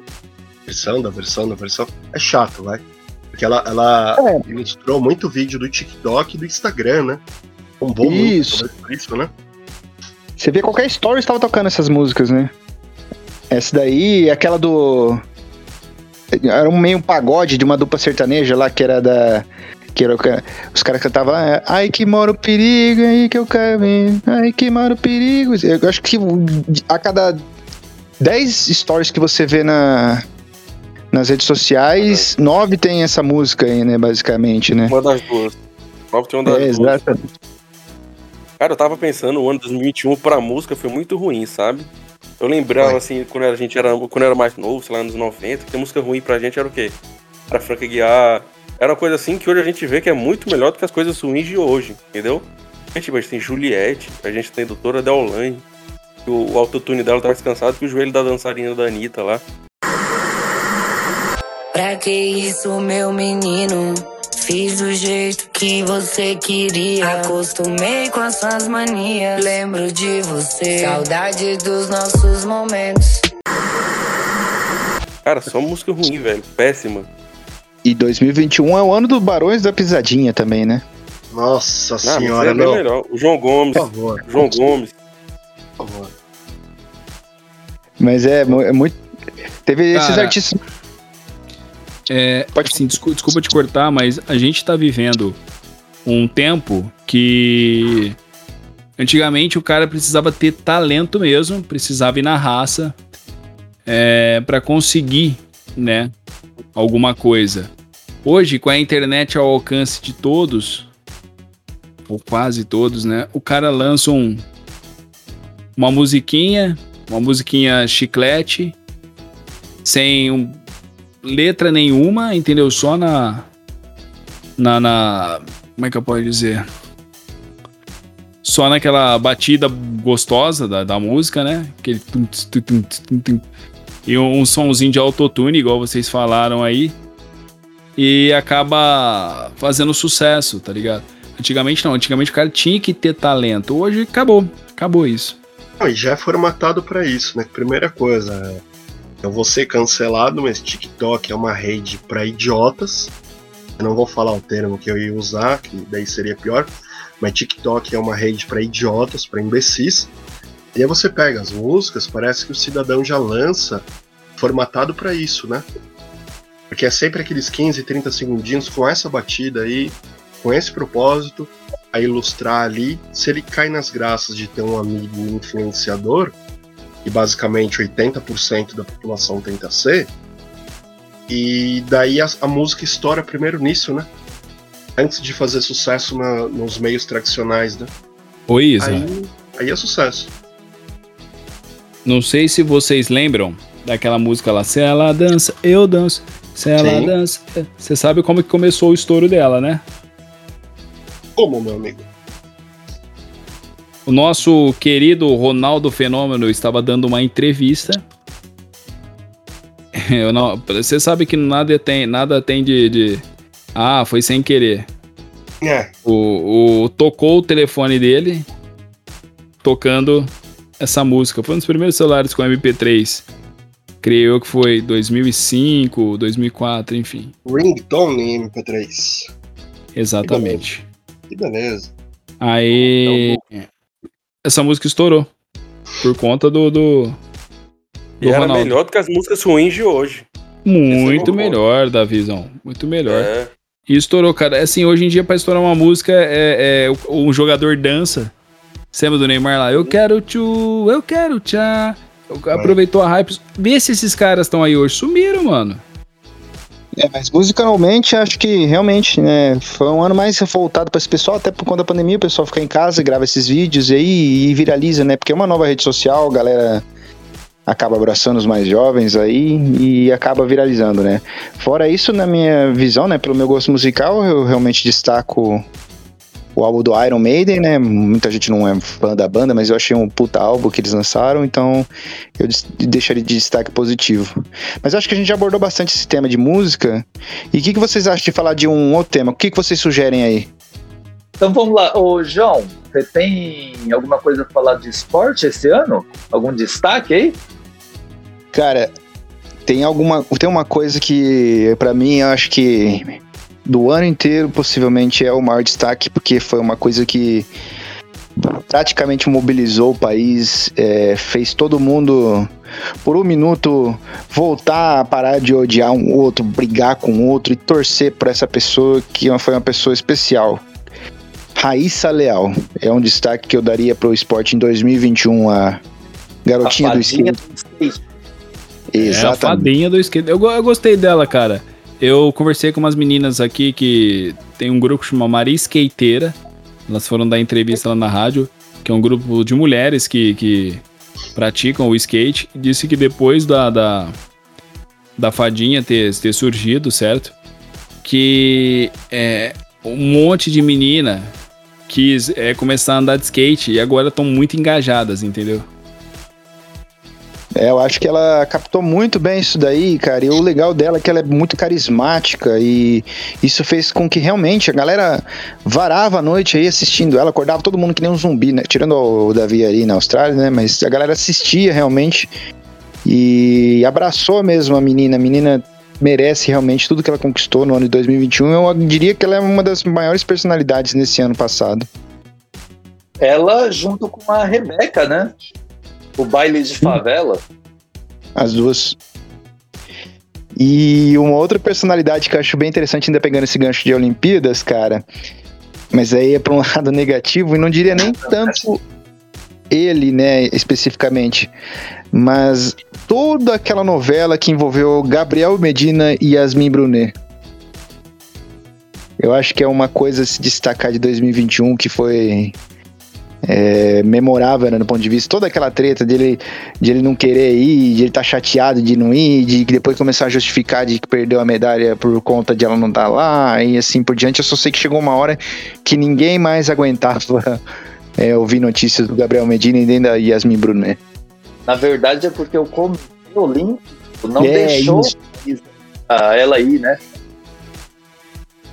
Versão da versão da versão. É chato, vai. Porque ela, ela É. ilustrou muito vídeo do TikTok e do Instagram, né? Bombou Isso. muito por isso, né? Você vê qualquer story estava tocando essas músicas, né? Essa daí, aquela do. Era um meio um pagode de uma dupla sertaneja lá que era da. Que era, os caras cantavam lá, ai que mora o perigo, aí que eu caminho, ai que mora o perigo. Eu acho que a cada 10 stories que você vê na, nas redes sociais, nove tem essa música aí, né, basicamente, né? Uma das duas. Nova tem uma das É, duas. exato. Cara, eu tava pensando, o ano 2021 pra música foi muito ruim, sabe? Eu lembrava, assim, quando a gente era, quando era mais novo, sei lá, nos 90, que a música ruim pra gente era o quê? Era Frank Guiar. Era uma coisa assim que hoje a gente vê que é muito melhor do que as coisas ruins de hoje, entendeu? A gente, a gente tem Juliette, a gente tem Doutora Deolane, o, o autotune dela tá mais cansado que o joelho da dançarina da Anitta lá. Pra que isso, meu menino? Fiz do jeito que você queria. Acostumei com as suas manias. Lembro de você. Saudade dos nossos momentos. Cara, só música ruim, velho. Péssima. E 2021 é o ano do Barões da Pisadinha também, né? Nossa Ah, senhora, é não. melhor. O João Gomes. Por favor. João Gomes. Por favor. Mas é, é muito. Teve esses Cara, artistas. É, assim, desculpa, desculpa te cortar, mas a gente tá vivendo um tempo que antigamente o cara precisava ter talento mesmo, precisava ir na raça é, para conseguir, né, alguma coisa. Hoje, com a internet ao alcance de todos, ou quase todos, né, o cara lança um, uma musiquinha, uma musiquinha chiclete, sem um letra nenhuma, entendeu? Só na, na. na- Como é que eu posso dizer? só naquela batida gostosa da, da música, né? Aquele tum, tum, tum, e um, um sonzinho de autotune, igual vocês falaram aí. E acaba fazendo sucesso, tá ligado? Antigamente não, antigamente o cara tinha que ter talento. Hoje acabou, acabou isso. Não, e já é formatado pra isso, né? Primeira coisa, eu vou ser cancelado, mas TikTok é uma rede pra idiotas. Eu não vou falar o termo que eu ia usar, que daí seria pior, mas TikTok é uma rede pra idiotas, pra imbecis. E aí você pega as músicas, parece que o cidadão já lança formatado pra isso, né? Porque é sempre aqueles 15, 30 segundinhos com essa batida aí, com esse propósito, a ilustrar ali. Se ele cai nas graças de ter um amigo influenciador, e basicamente 80% da população tenta ser, e daí a, a, música estoura primeiro nisso, né? Antes de fazer sucesso na, nos meios tradicionais, né? Oi, Isa. Aí, aí é sucesso. Não sei se vocês lembram daquela música lá, se ela dança, eu danço. Se ela Sim. dança. Você sabe como que começou o estouro dela, né? Como, meu amigo? O nosso querido Ronaldo Fenômeno estava dando uma entrevista. <laughs> Eu não, você sabe que nada tem, nada tem de, de ah, foi sem querer. É. O, o tocou o telefone dele tocando essa música. Foi um dos primeiros celulares com MP3. Creio que foi 2005, 2004, enfim. Ringtone em MP3. Exatamente. Que beleza. Aí. Então, essa música estourou. Por conta do. do, do e era Ronaldo. melhor do que as músicas ruins de hoje. Muito melhor, Davizão. Muito melhor. É. E estourou, cara. Assim, hoje em dia, pra estourar uma música, é, é um jogador dança. Você lembra do Neymar lá? Eu quero tchu, eu quero tchá. Aproveitou a hype. Vê se esses caras estão aí hoje. Sumiram, mano. É, mas musicalmente acho que realmente, né, foi um ano mais voltado para esse pessoal, até por conta da pandemia, o pessoal fica em casa, grava esses vídeos aí e viraliza, né? Porque é uma nova rede social, a galera acaba abraçando os mais jovens aí e acaba viralizando, né? Fora isso, na minha visão, né, pelo meu gosto musical, eu realmente destaco o álbum do Iron Maiden, né? Muita gente não é fã da banda, mas eu achei um puta álbum que eles lançaram, então eu deixaria de destaque positivo. Mas acho que a gente já abordou bastante esse tema de música. E o que, que vocês acham de falar de um outro tema? O que, que vocês sugerem aí? Então vamos lá. Ô, João, você tem alguma coisa pra falar de esporte esse ano? Algum destaque aí? Cara, tem alguma. Tem uma coisa que, para mim, eu acho que do ano inteiro, possivelmente é o maior destaque, porque foi uma coisa que praticamente mobilizou o país, é, fez todo mundo, por um minuto, voltar a parar de odiar um outro, brigar com o outro e torcer por essa pessoa que foi uma pessoa especial. Raíssa Leal é um destaque que eu daria para o esporte em 2021, a garotinha a do skate. Exatamente. É a fadinha do skate. Eu, eu gostei dela, cara. Eu conversei com umas meninas aqui que tem um grupo que chama Maria Skateira. Elas foram dar entrevista lá na rádio, que é um grupo de mulheres que, que praticam o skate. Disse que depois da, da, da fadinha ter, ter surgido, certo? Que é, um monte de menina quis é, começar a andar de skate e agora estão muito engajadas, entendeu? É, eu acho que ela captou muito bem isso daí, cara. E o legal dela é que ela é muito carismática e isso fez com que realmente a galera varava a noite aí assistindo ela, acordava todo mundo que nem um zumbi, né? Tirando o Davi ali na Austrália, né? Mas a galera assistia realmente e abraçou mesmo a menina. A menina merece realmente tudo que ela conquistou no ano de 2021. Eu diria que ela é uma das maiores personalidades nesse ano passado. Ela junto com a Rebeca, né? O baile de favela? As duas. E uma outra personalidade que eu acho bem interessante, ainda pegando esse gancho de Olimpíadas, cara, mas aí é para um <laughs> lado negativo, e não diria nem tanto ele, né, especificamente, mas toda aquela novela que envolveu Gabriel Medina e Yasmin Brunet. Eu acho que é uma coisa a se destacar de 2021 que foi é, memorável né, no ponto de vista. Toda aquela treta dele, de ele não querer ir, de ele estar tá chateado de não ir, de depois começar a justificar de que perdeu a medalha por conta de ela não estar tá lá, e assim por diante. Eu só sei que chegou uma hora que ninguém mais aguentava <laughs> é, ouvir notícias do Gabriel Medina e nem da Yasmin Brunet. Na verdade é porque o Comitê Olímpico não É, deixou isso. ela ir, né?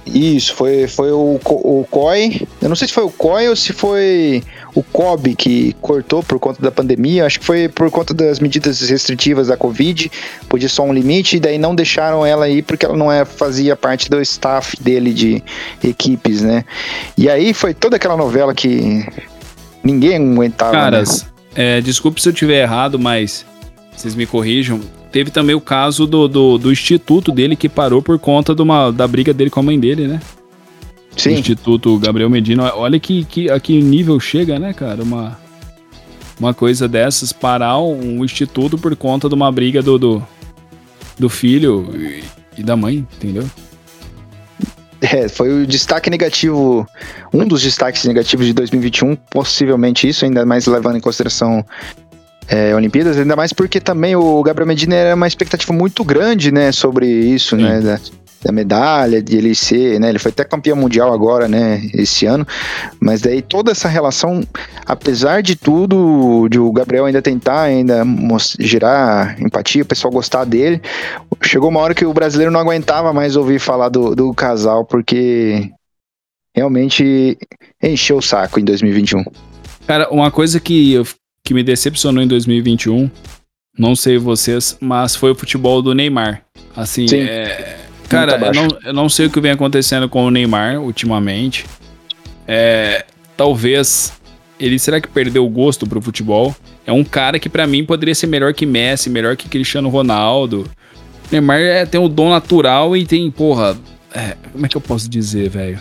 Isso, foi, foi o, o COI. Eu não sei se foi o COI ou se foi o COB que cortou por conta da pandemia. Acho que foi por conta das medidas restritivas da Covid. Podia só um limite, e daí não deixaram ela ir porque ela não é, fazia parte do staff dele de equipes, né? E aí foi toda aquela novela que ninguém aguentava. Caras, né? é, desculpe se eu tiver errado, mas vocês me corrijam. Teve também o caso do, do, do instituto dele que parou por conta de uma, da briga dele com a mãe dele, né? Sim. O instituto Gabriel Medina. Olha que, que, a que nível chega, né, cara? Uma, uma coisa dessas, parar um instituto por conta de uma briga do, do, do filho e, e da mãe, entendeu? É, foi o destaque negativo, um dos destaques negativos de 2021, possivelmente isso, ainda mais levando em consideração é, Olimpíadas, ainda mais porque também o Gabriel Medina era uma expectativa muito grande, né, sobre isso, né, da, da medalha, de ele ser, né, ele foi até campeão mundial agora, né, esse ano, mas daí toda essa relação, apesar de tudo, de o Gabriel ainda tentar ainda gerar empatia, o pessoal gostar dele, chegou uma hora que o brasileiro não aguentava mais ouvir falar do, do casal, porque realmente encheu o saco em 2021. Cara, uma coisa que, eu- que me decepcionou em 2021, não sei vocês, mas foi o futebol do Neymar. Assim, Sim. é, cara, eu não, eu não sei o que vem acontecendo com o Neymar ultimamente. É, talvez ele será que perdeu o gosto pro futebol? É um cara que pra mim poderia ser melhor que Messi, melhor que Cristiano Ronaldo. Neymar é, tem o dom natural e tem, porra, é, como é que eu posso dizer, velho?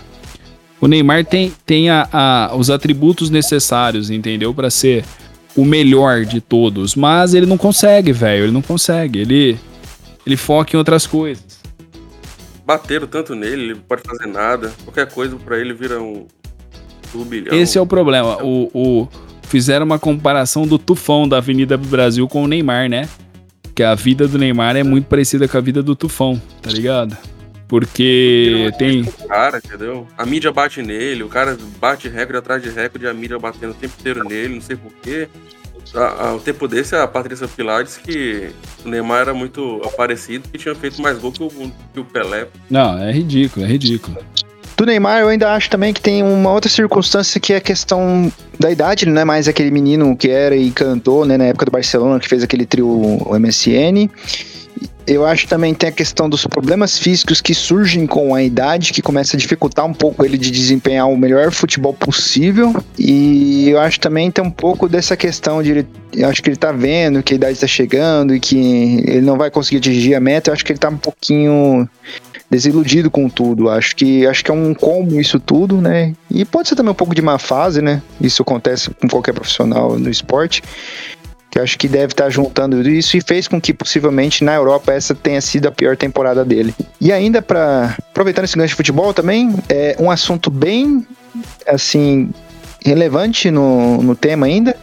O Neymar tem, tem a, a- os atributos necessários, entendeu? Pra ser o melhor de todos. Mas ele não consegue, velho. Ele não consegue. Ele, ele foca em outras coisas. Bateram tanto nele, ele não pode fazer nada. Qualquer coisa pra ele vira um turbilhão. Esse é o problema. O, o- fizeram uma comparação do tufão da Avenida Brasil com o Neymar, né? Que a vida do Neymar é muito parecida com a vida do tufão, tá ligado? Porque tem. cara, entendeu? A mídia bate nele, o cara bate recorde atrás de recorde, a mídia batendo o tempo inteiro nele, não sei porquê. O tempo desse, a Patrícia Pilar disse que o Neymar era muito aparecido e tinha feito mais gol que o, que o Pelé. Não, é ridículo, é ridículo. Do Neymar, eu ainda acho também que tem uma outra circunstância que é a questão da idade, ele não é mais aquele menino que era e cantou, né, na época do Barcelona, que fez aquele trio o MSN. Eu acho também tem a questão dos problemas físicos que surgem com a idade, que começa a dificultar um pouco ele de desempenhar o melhor futebol possível. E eu acho também tem um pouco dessa questão de ele, eu acho que ele tá vendo que a idade está chegando e que ele não vai conseguir atingir a meta. Eu acho que ele tá um pouquinho desiludido com tudo. Acho que acho que é um combo isso tudo, né? E pode ser também um pouco de má fase, né? Isso acontece com qualquer profissional no esporte. Que acho que deve estar juntando isso e fez com que possivelmente na Europa essa tenha sido a pior temporada dele. E ainda para aproveitando esse gancho de futebol também, é um assunto bem assim relevante no, no tema ainda.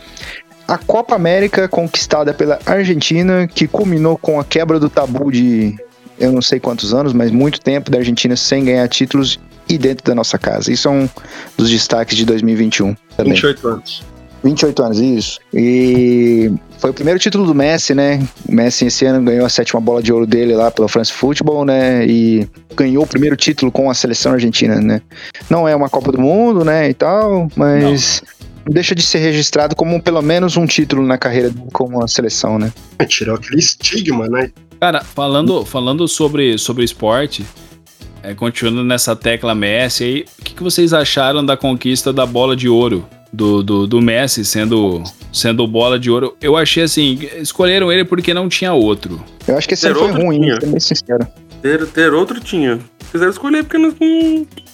A Copa América conquistada pela Argentina, que culminou com a quebra do tabu de eu não sei quantos anos, mas muito tempo da Argentina sem ganhar títulos e dentro da nossa casa. Isso é um dos destaques de 2021 também. 28 anos. 28 anos, isso. E foi o primeiro título do Messi, né? O Messi esse ano ganhou a sétima bola de ouro dele lá pela France Football, né? E ganhou o primeiro título com a seleção argentina, né? Não é uma Copa do Mundo, né? E tal, mas não. deixa de ser registrado como pelo menos um título na carreira com a seleção, né? Tirou aquele estigma, né? Cara, falando, falando sobre, sobre esporte, é, continuando nessa tecla Messi aí, o que, que vocês acharam da conquista da bola de ouro? Do, do, do, Messi sendo, sendo bola de ouro. Eu achei assim, escolheram ele porque não tinha outro. Eu acho que esse ano foi ruim, tinha. bem sincero. Ter, ter outro tinha. Quiseram escolher porque não.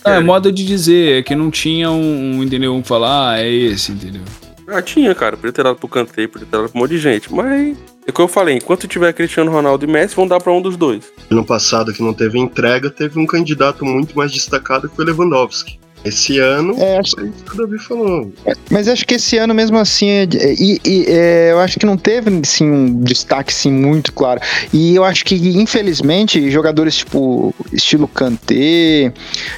Não é modo de dizer, é que não tinha um, entendeu? Um falar, ah, é esse, entendeu? Ah, tinha, cara. Podia ter dado pro Kanté, podia ter dado pra um monte de gente. Mas, é o que eu falei, enquanto tiver Cristiano Ronaldo e Messi, vão dar pra um dos dois. No passado, que não teve entrega, teve um candidato muito mais destacado que o Lewandowski. Esse ano, É, acho- o Davi falou. Mas acho que esse ano mesmo assim, é- e, e, é, eu acho que não teve assim, um destaque assim, muito claro. E eu acho que, infelizmente, jogadores tipo estilo Kanté,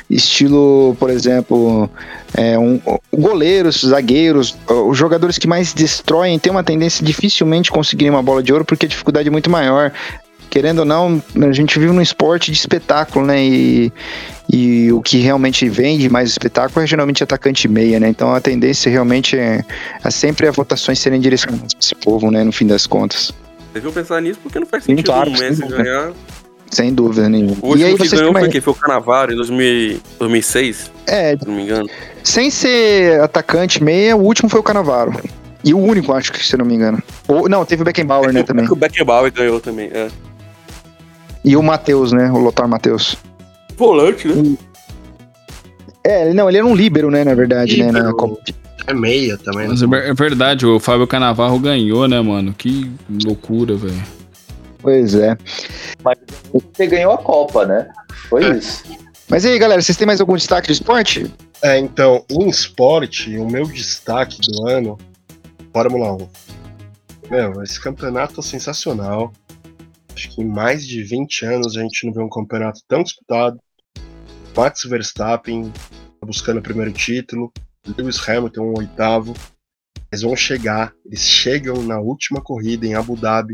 estilo, por exemplo, é, um, goleiros, zagueiros, os jogadores que mais destroem têm uma tendência de dificilmente conseguirem uma bola de ouro porque a dificuldade é muito maior. Querendo ou não, a gente vive num esporte de espetáculo, né? E, e o que realmente vende mais espetáculo é geralmente atacante e meia, né? Então a tendência realmente é, é sempre as votações serem direcionadas para esse povo, né? No fim das contas. Deviam pensar nisso porque não faz sentido claro, um sem Messi dúvida. ganhar. Sem dúvida nenhuma. O último e aí que vocês ganhou foi quem? Foi o Canavaro em 2000 2006, É, se não me engano. sem ser atacante meia, o último foi o Canavaro. E o único, acho que, se eu não me engano. Ou, não, teve o Beckenbauer, né, <laughs> também. O Beckenbauer ganhou também, é. E o Matheus, né? O Lothar Matheus. Volante, né? É, não, ele era um líbero, né, na verdade, né? Na Copa. É meia também. Mas é é verdade, o Fábio Canavarro ganhou, né, mano? Que loucura, velho. Pois é. Mas você ganhou a Copa, né? Foi É. isso. Mas e aí, galera, vocês têm mais algum destaque de esporte? É, então, em esporte, o meu destaque do ano, Fórmula 1. Meu, esse campeonato é sensacional. Acho que em mais de 20 anos a gente não vê um campeonato tão disputado. Max Verstappen tá buscando o primeiro título, Lewis Hamilton o oitavo. Eles vão chegar, eles chegam na última corrida em Abu Dhabi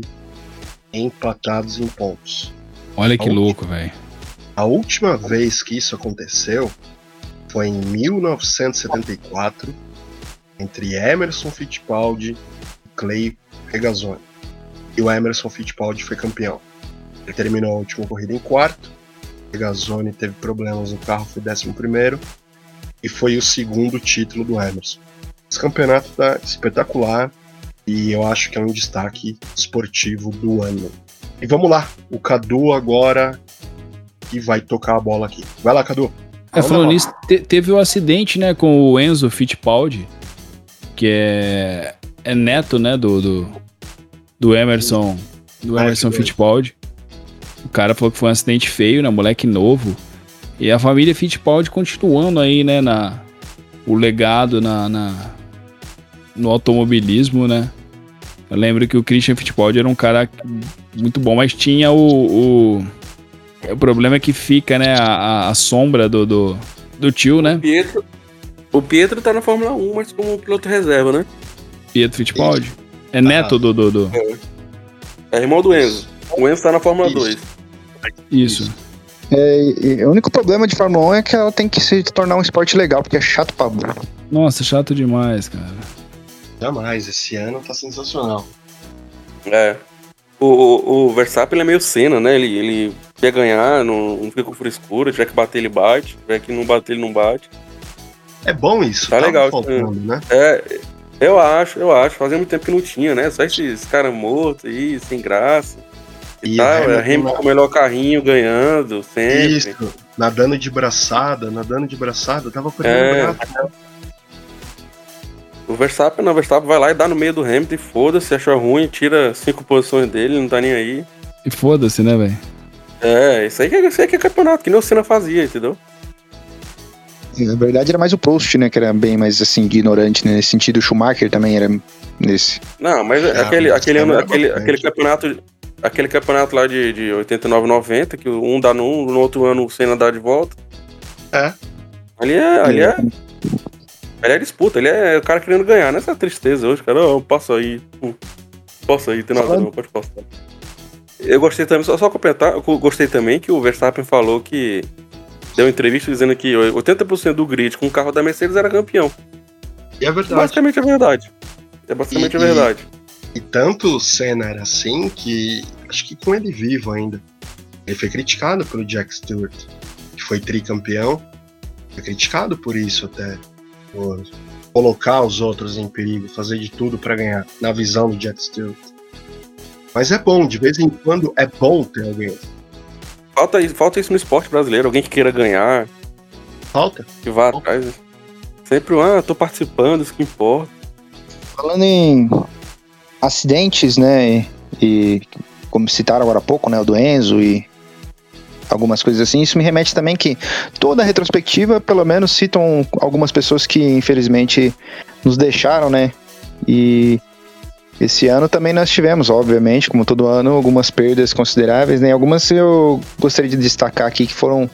empatados em pontos. Olha que louco, velho. A última vez que isso aconteceu foi em 1974, entre Emerson Fittipaldi e Clay Regazzoni. E o Emerson Fittipaldi foi campeão. Ele terminou a última corrida em quarto. Regazzoni teve problemas no carro, foi décimo primeiro. E foi o segundo título do Emerson. Esse campeonato tá espetacular e eu acho que é um destaque esportivo do ano. E vamos lá, o Cadu agora que vai tocar a bola aqui. Vai lá, Cadu. É, falando nisso, te- teve o acidente, né, com o Enzo Fittipaldi, que é, é neto, né, do, do, do Emerson, do Ah, Emerson doido. Fittipaldi. O cara falou que foi um acidente feio, né, moleque novo. E a família Fittipaldi continuando aí, né, na, o legado na, na- no automobilismo, né. Eu lembro que o Christian Fittipaldi era um cara muito bom, mas tinha o- o o problema é que fica, né, a, a- sombra do, do, do tio, né? Pietro, o Pietro tá na Fórmula 1, mas como piloto reserva, né? Pietro Fittipaldi. É neto do, do, do- É irmão do Enzo. O Enzo tá na Fórmula Isso. 2. Isso. É, o único problema de Fórmula 1 é que ela tem que se tornar um esporte legal, porque é chato pra burro. Nossa, chato demais, cara. Jamais, esse ano tá sensacional. É. O, o, o Verstappen ele é meio cena, né? Ele, ele quer ganhar, não, não fica com frescura. Tiver que bater, ele bate. Tiver que não bater, ele não bate. É bom isso, Tá tava legal, faltando, né? É, eu acho, eu acho. Fazia muito tempo que não tinha, né? Só esses caras mortos aí, sem graça. E, tal. Hamilton É, Hamilton com o melhor carrinho ganhando, sempre. Isso, nadando de braçada, nadando de braçada, tava perdendo É. braço. O Verstappen, não, o Verstappen vai lá e dá no meio do Hamilton e foda-se, achou ruim, tira cinco posições dele, não tá nem aí. E foda-se, né, velho? É, isso aí, que, isso aí que é campeonato, que nem o Senna fazia, entendeu? Na verdade era mais o Prost, né, que era bem mais assim, ignorante, né? Nesse sentido, o Schumacher também era nesse. Não, mas Ah, aquele, mas aquele, Senna ano, aquele, aquele campeonato. Aquele campeonato lá de, de 89, 90, que um dá num, no outro ano o Senna dá de volta. É. Ali é. Ali é, ali é disputa, ele é o cara querendo ganhar, não é essa tristeza hoje, cara. Não, passa aí. Passa aí, tem nada não, pode passar. Eu gostei também, só, só completar, eu gostei também que o Verstappen falou que. Deu entrevista dizendo que 80% do grid com o carro da Mercedes era campeão. E é verdade. Basicamente é verdade. É basicamente E- é verdade. E tanto o Senna era assim que acho que com ele vivo ainda. Ele foi criticado pelo Jack Stewart, que foi tricampeão. Foi criticado por isso até. Por colocar os outros em perigo, fazer de tudo pra ganhar, na visão do Jack Stewart. Mas é bom, de vez em quando é bom ter alguém. Falta isso, falta isso no esporte brasileiro, alguém que queira ganhar, Falta. que vá atrás. né? Sempre, ah, tô participando, isso que importa. Falando em acidentes, né? E como citaram agora há pouco, né? O do Enzo e algumas coisas assim. Isso me remete também que toda retrospectiva, pelo menos, citam algumas pessoas que infelizmente nos deixaram, né? E esse ano também nós tivemos, obviamente, como todo ano, algumas perdas consideráveis, né? Algumas eu gostaria de destacar aqui que foram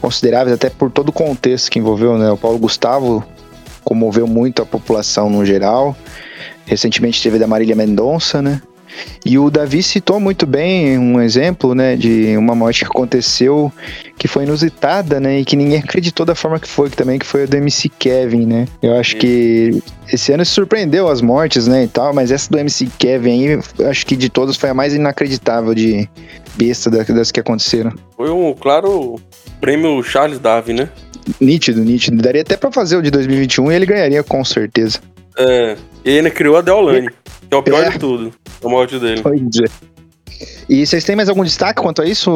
consideráveis até por todo o contexto que envolveu, né? O Paulo Gustavo comoveu muito a população no geral. Recentemente teve da Marília Mendonça, né? E o Davi citou muito bem um exemplo, né, de uma morte que aconteceu que foi inusitada, né, e que ninguém acreditou da forma que foi, que também que foi a do MC Kevin, né? Eu acho que esse ano surpreendeu as mortes, né, e tal, mas essa do MC Kevin aí, acho que de todas foi a mais inacreditável de besta das que aconteceram. Foi um claro prêmio Charles Darwin, né? Nítido, nítido. Daria até pra fazer o de 2021 e ele ganharia com certeza. É, e ainda criou a Deolane, que é o pior é. de tudo, a morte dele. Pois é. E vocês têm mais algum destaque quanto a isso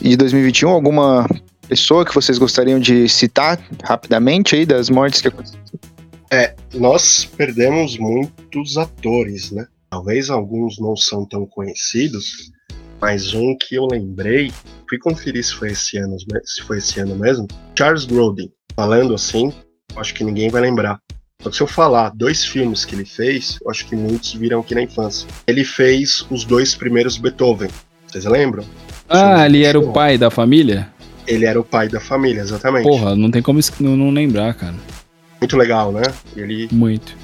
de 2021? Alguma pessoa que vocês gostariam de citar rapidamente aí das mortes que aconteceram? É, nós perdemos muitos atores, né? Talvez alguns não são tão conhecidos, mas um que eu lembrei, fui conferir se foi esse ano, se foi esse ano mesmo. Charles Grodin, falando assim, acho que ninguém vai lembrar. Só que se eu falar dois filmes que ele fez, eu acho que muitos viram aqui na infância. Ele fez os dois primeiros Beethoven. Vocês lembram? Ah, ele era o pai da família? Ele era o pai da família, exatamente. Porra, não tem como não, lembrar, cara. Muito legal, né? Ele, Muito.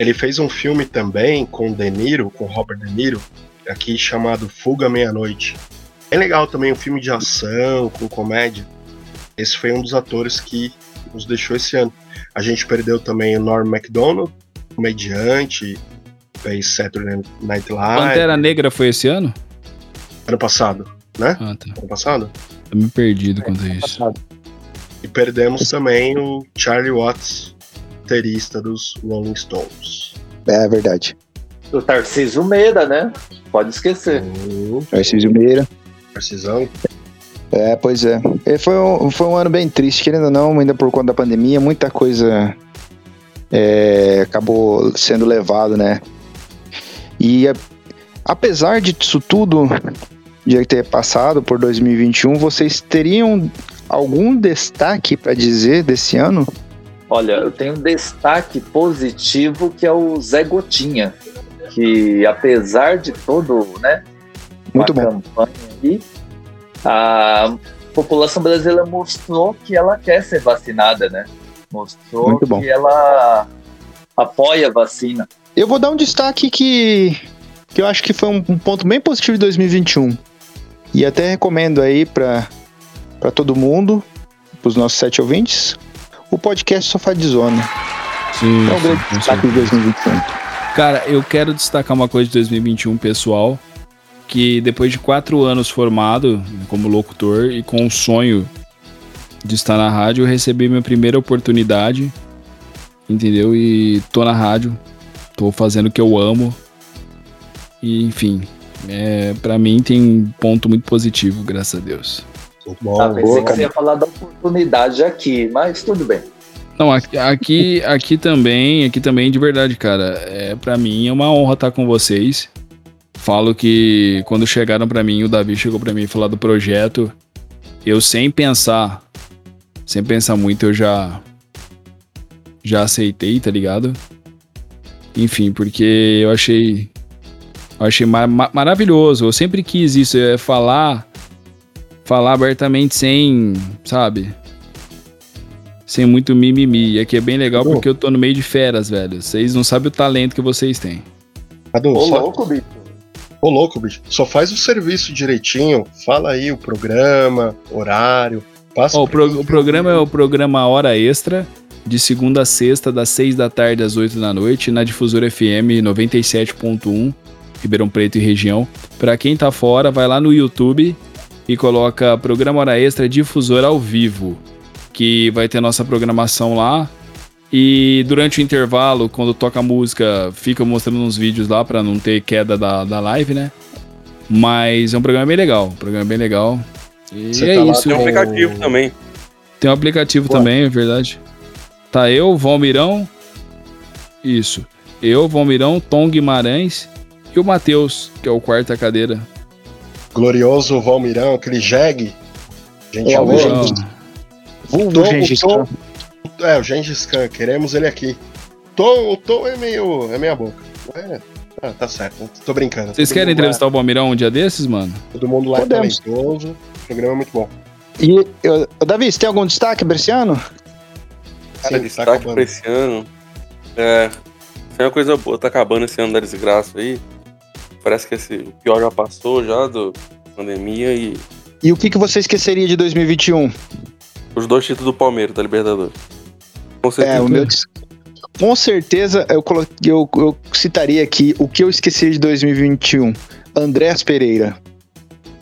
Ele fez um filme também com De Niro, com Robert De Niro, aqui chamado Fuga Meia-Noite. É legal também, um filme de ação, com comédia. Esse foi um dos atores que nos deixou esse ano. A gente perdeu também o Norm MacDonald, comediante, fez Saturday Night Live. Pantera Negra foi esse ano? Ano passado, né? Ah, tá. Ano passado? Tô me perdido quanto a isso. E perdemos também o Charlie Watts, baterista dos Rolling Stones. É verdade. O Tarcísio Meira, né? Pode esquecer. Uhum. Tarcísio Meira. Tarcisão. É, pois é. E foi, um, foi um ano bem triste, querendo ou não, ainda por conta da pandemia, muita coisa é, acabou sendo levado, né? E a, apesar disso tudo, de ter passado por 2021, vocês teriam algum destaque para dizer desse ano? Olha, eu tenho um destaque positivo que é o Zé Gotinha, que apesar de todo, né, muito bom. campanha aí, a população brasileira mostrou que ela quer ser vacinada, né? Mostrou que ela apoia a vacina. Eu vou dar um destaque que, que eu acho que foi um, um ponto bem positivo de 2021. E até recomendo aí para todo mundo, para os nossos sete ouvintes, o podcast Sofá de Zona. Sim. É um grande sim, destaque de 2021. Cara, eu quero destacar uma coisa de 2021 pessoal, que depois de quatro anos formado como locutor e com o sonho de estar na rádio, eu recebi minha primeira oportunidade, entendeu? E tô na rádio, tô fazendo o que eu amo. E enfim, é, para mim tem um ponto muito positivo, graças a Deus. Bom. Ah, pensei que você ia falar da oportunidade aqui, mas tudo bem. Não, aqui, aqui, aqui também, aqui também de verdade, cara. É para mim é uma honra estar com vocês. Falo que quando chegaram para mim, o Davi chegou para mim e falou do projeto, eu sem pensar, sem pensar muito, eu já já aceitei, tá ligado? Enfim, porque eu achei eu achei mar maravilhoso. Eu sempre quis isso, é falar falar abertamente sem, sabe? Sem muito mimimi. E aqui é bem legal porque eu tô no meio de feras, velho. Vocês não sabem o talento que vocês têm. Cadu, Ô, só- louco, bicho. Ô louco, bicho. Só faz o serviço direitinho. Fala aí o programa, horário. Passa Ó, o, pro- o programa é o programa Hora Extra, de segunda a sexta, das 6 da tarde às 8 da noite, na Difusora FM 97.1, Ribeirão Preto e região. Pra quem tá fora, vai lá no YouTube e coloca Programa Hora Extra Difusora ao vivo, que vai ter nossa programação lá. E durante o intervalo, quando toca música, fica mostrando uns vídeos lá pra não ter queda da, da live, né? Mas é um programa bem legal, um programa bem legal. E Você é tá lá, isso. Tem um aplicativo também. Tem um aplicativo também, é verdade. Tá eu, Valmirão. Isso. Eu, Valmirão, Tom Guimarães e o Matheus, que é o quarta cadeira. glorioso Valmirão, aquele jegue. Gente, É, o Tom- o Tom- Khan. É, o Gengis Khan, queremos ele aqui. Tom, o Tom é meio. é meia boca. É, ah, tá certo, tô brincando. Vocês Todo querem mundo lá- entrevistar o Balmirão um dia desses, mano? Todo mundo lá é talentoso. O programa é muito bom. E, eu, Davi, você tem algum destaque pra esse ano? Cara, Sim, destaque acabando. pra esse ano. É. Isso é uma coisa boa, tá acabando esse ano da desgraça aí. Parece que esse o pior já passou já do pandemia e E o que, que você esqueceria de 2021? os dois títulos do Palmeiras da Libertadores. Com certeza. É, o meu. Com certeza eu, colo... eu, eu citaria aqui o que eu esqueci de 2021. Andrés Pereira.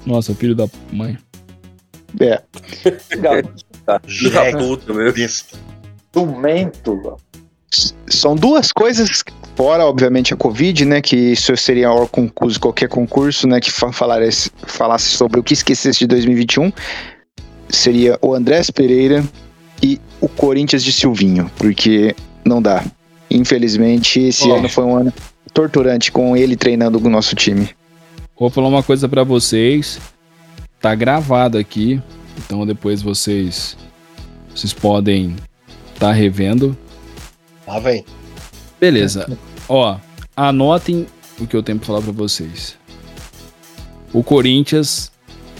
Nossa, filho da mãe. É. Filho da puta, meu. Jumento. São duas coisas, fora, obviamente, a Covid, né? Que isso seria o concurso, qualquer concurso, né? Que fa- falasse, falasse sobre o que esquecesse de 2021. Seria o Andrés Pereira e o Corinthians de Silvinho, porque não dá. Infelizmente, esse ano foi um ano torturante com ele treinando o nosso time. Vou falar uma coisa pra vocês. Tá gravado aqui, então depois vocês vocês podem tá revendo. Lá vem. Beleza. Ó, anotem o que eu tenho pra falar pra vocês. O Corinthians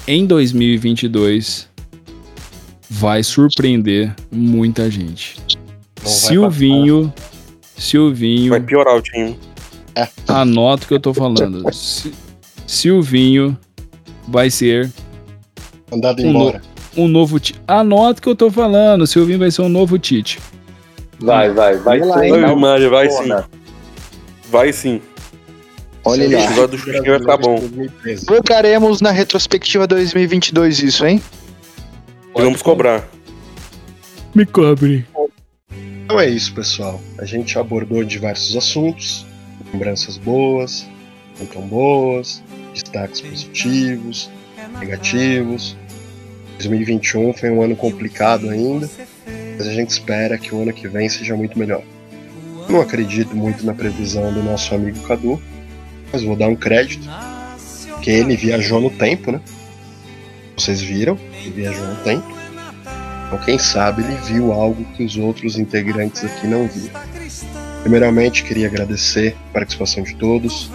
em 2022 vai surpreender muita gente. vai Silvinho, Silvinho. Vai piorar o time. Anota o que eu tô falando. <laughs> Si- Silvinho vai ser Mandado um, embora. no- um novo Tite. Anota o que eu tô falando. Silvinho vai ser um novo Tite. Vai, vai, vai. Vai lá, treinar Ai, o Mário, vai sim. Vai sim. Olha O lá. episódio do Xuxinha vai ficar bom. 2013. Colocaremos na retrospectiva 2022 isso, hein? E vamos cobrar. Me cobre. Então é isso, pessoal. A gente abordou diversos assuntos, lembranças boas, não tão boas, destaques positivos, negativos. 2021 foi um ano complicado ainda, mas a gente espera que o ano que vem seja muito melhor. Não acredito muito na previsão do nosso amigo Cadu, mas vou dar um crédito, que ele viajou no tempo, né? Vocês viram, ele viajou no tempo. Então, quem sabe ele viu algo que os outros integrantes aqui não viram. Primeiramente, queria agradecer a participação de todos.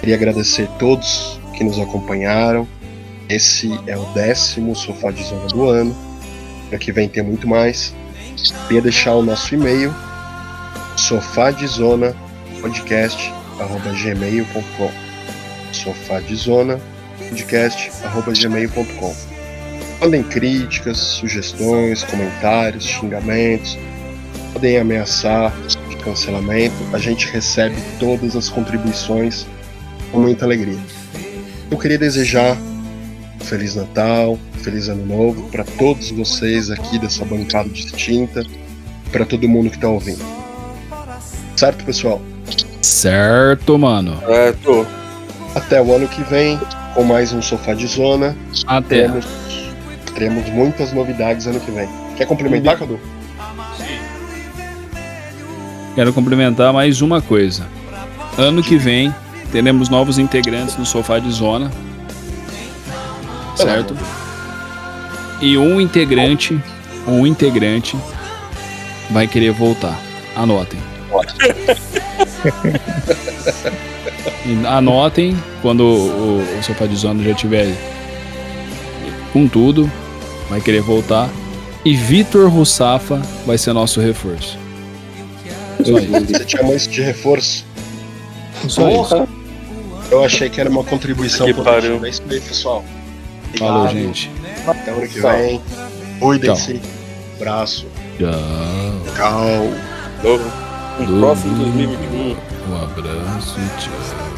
Queria agradecer a todos que nos acompanharam. Esse é o décimo Sofá de Zona do ano. Ano que vem tem muito mais. Queria deixar o nosso e-mail sofá de zona podcast arroba gmail.com sofá de zona podcast arroba gmail.com Mandem críticas, sugestões, comentários, xingamentos. Podem ameaçar de cancelamento. A gente recebe todas as contribuições com muita alegria. Eu queria desejar um Feliz Natal, Feliz Ano Novo para todos vocês aqui dessa bancada distinta, para todo mundo que está ouvindo. Certo, pessoal? Certo, mano. Tô. Até o ano que vem, com mais um Sofá de Zona. Até. Teremos, teremos muitas novidades ano que vem. Quer complementar, Cadu? Quero complementar mais uma coisa. Ano que vem teremos novos integrantes no Sofá de Zona. Certo? E um integrante, um integrante vai querer voltar. Anotem. <laughs> Anotem quando o, o Sofá de Zona já tiver com tudo, vai querer voltar. E Vitor Russafa vai ser nosso reforço. Só isso. Você chamou isso de reforço? Só isso. Eu achei que era uma contribuição Que positiva. pariu. É isso aí, pessoal. Falou, Obrigado. gente. Até ano que vem. Cuidem-se. Abraço. Tchau. Tchau. Novo. Um próximo 2021. Um abraço e tchau.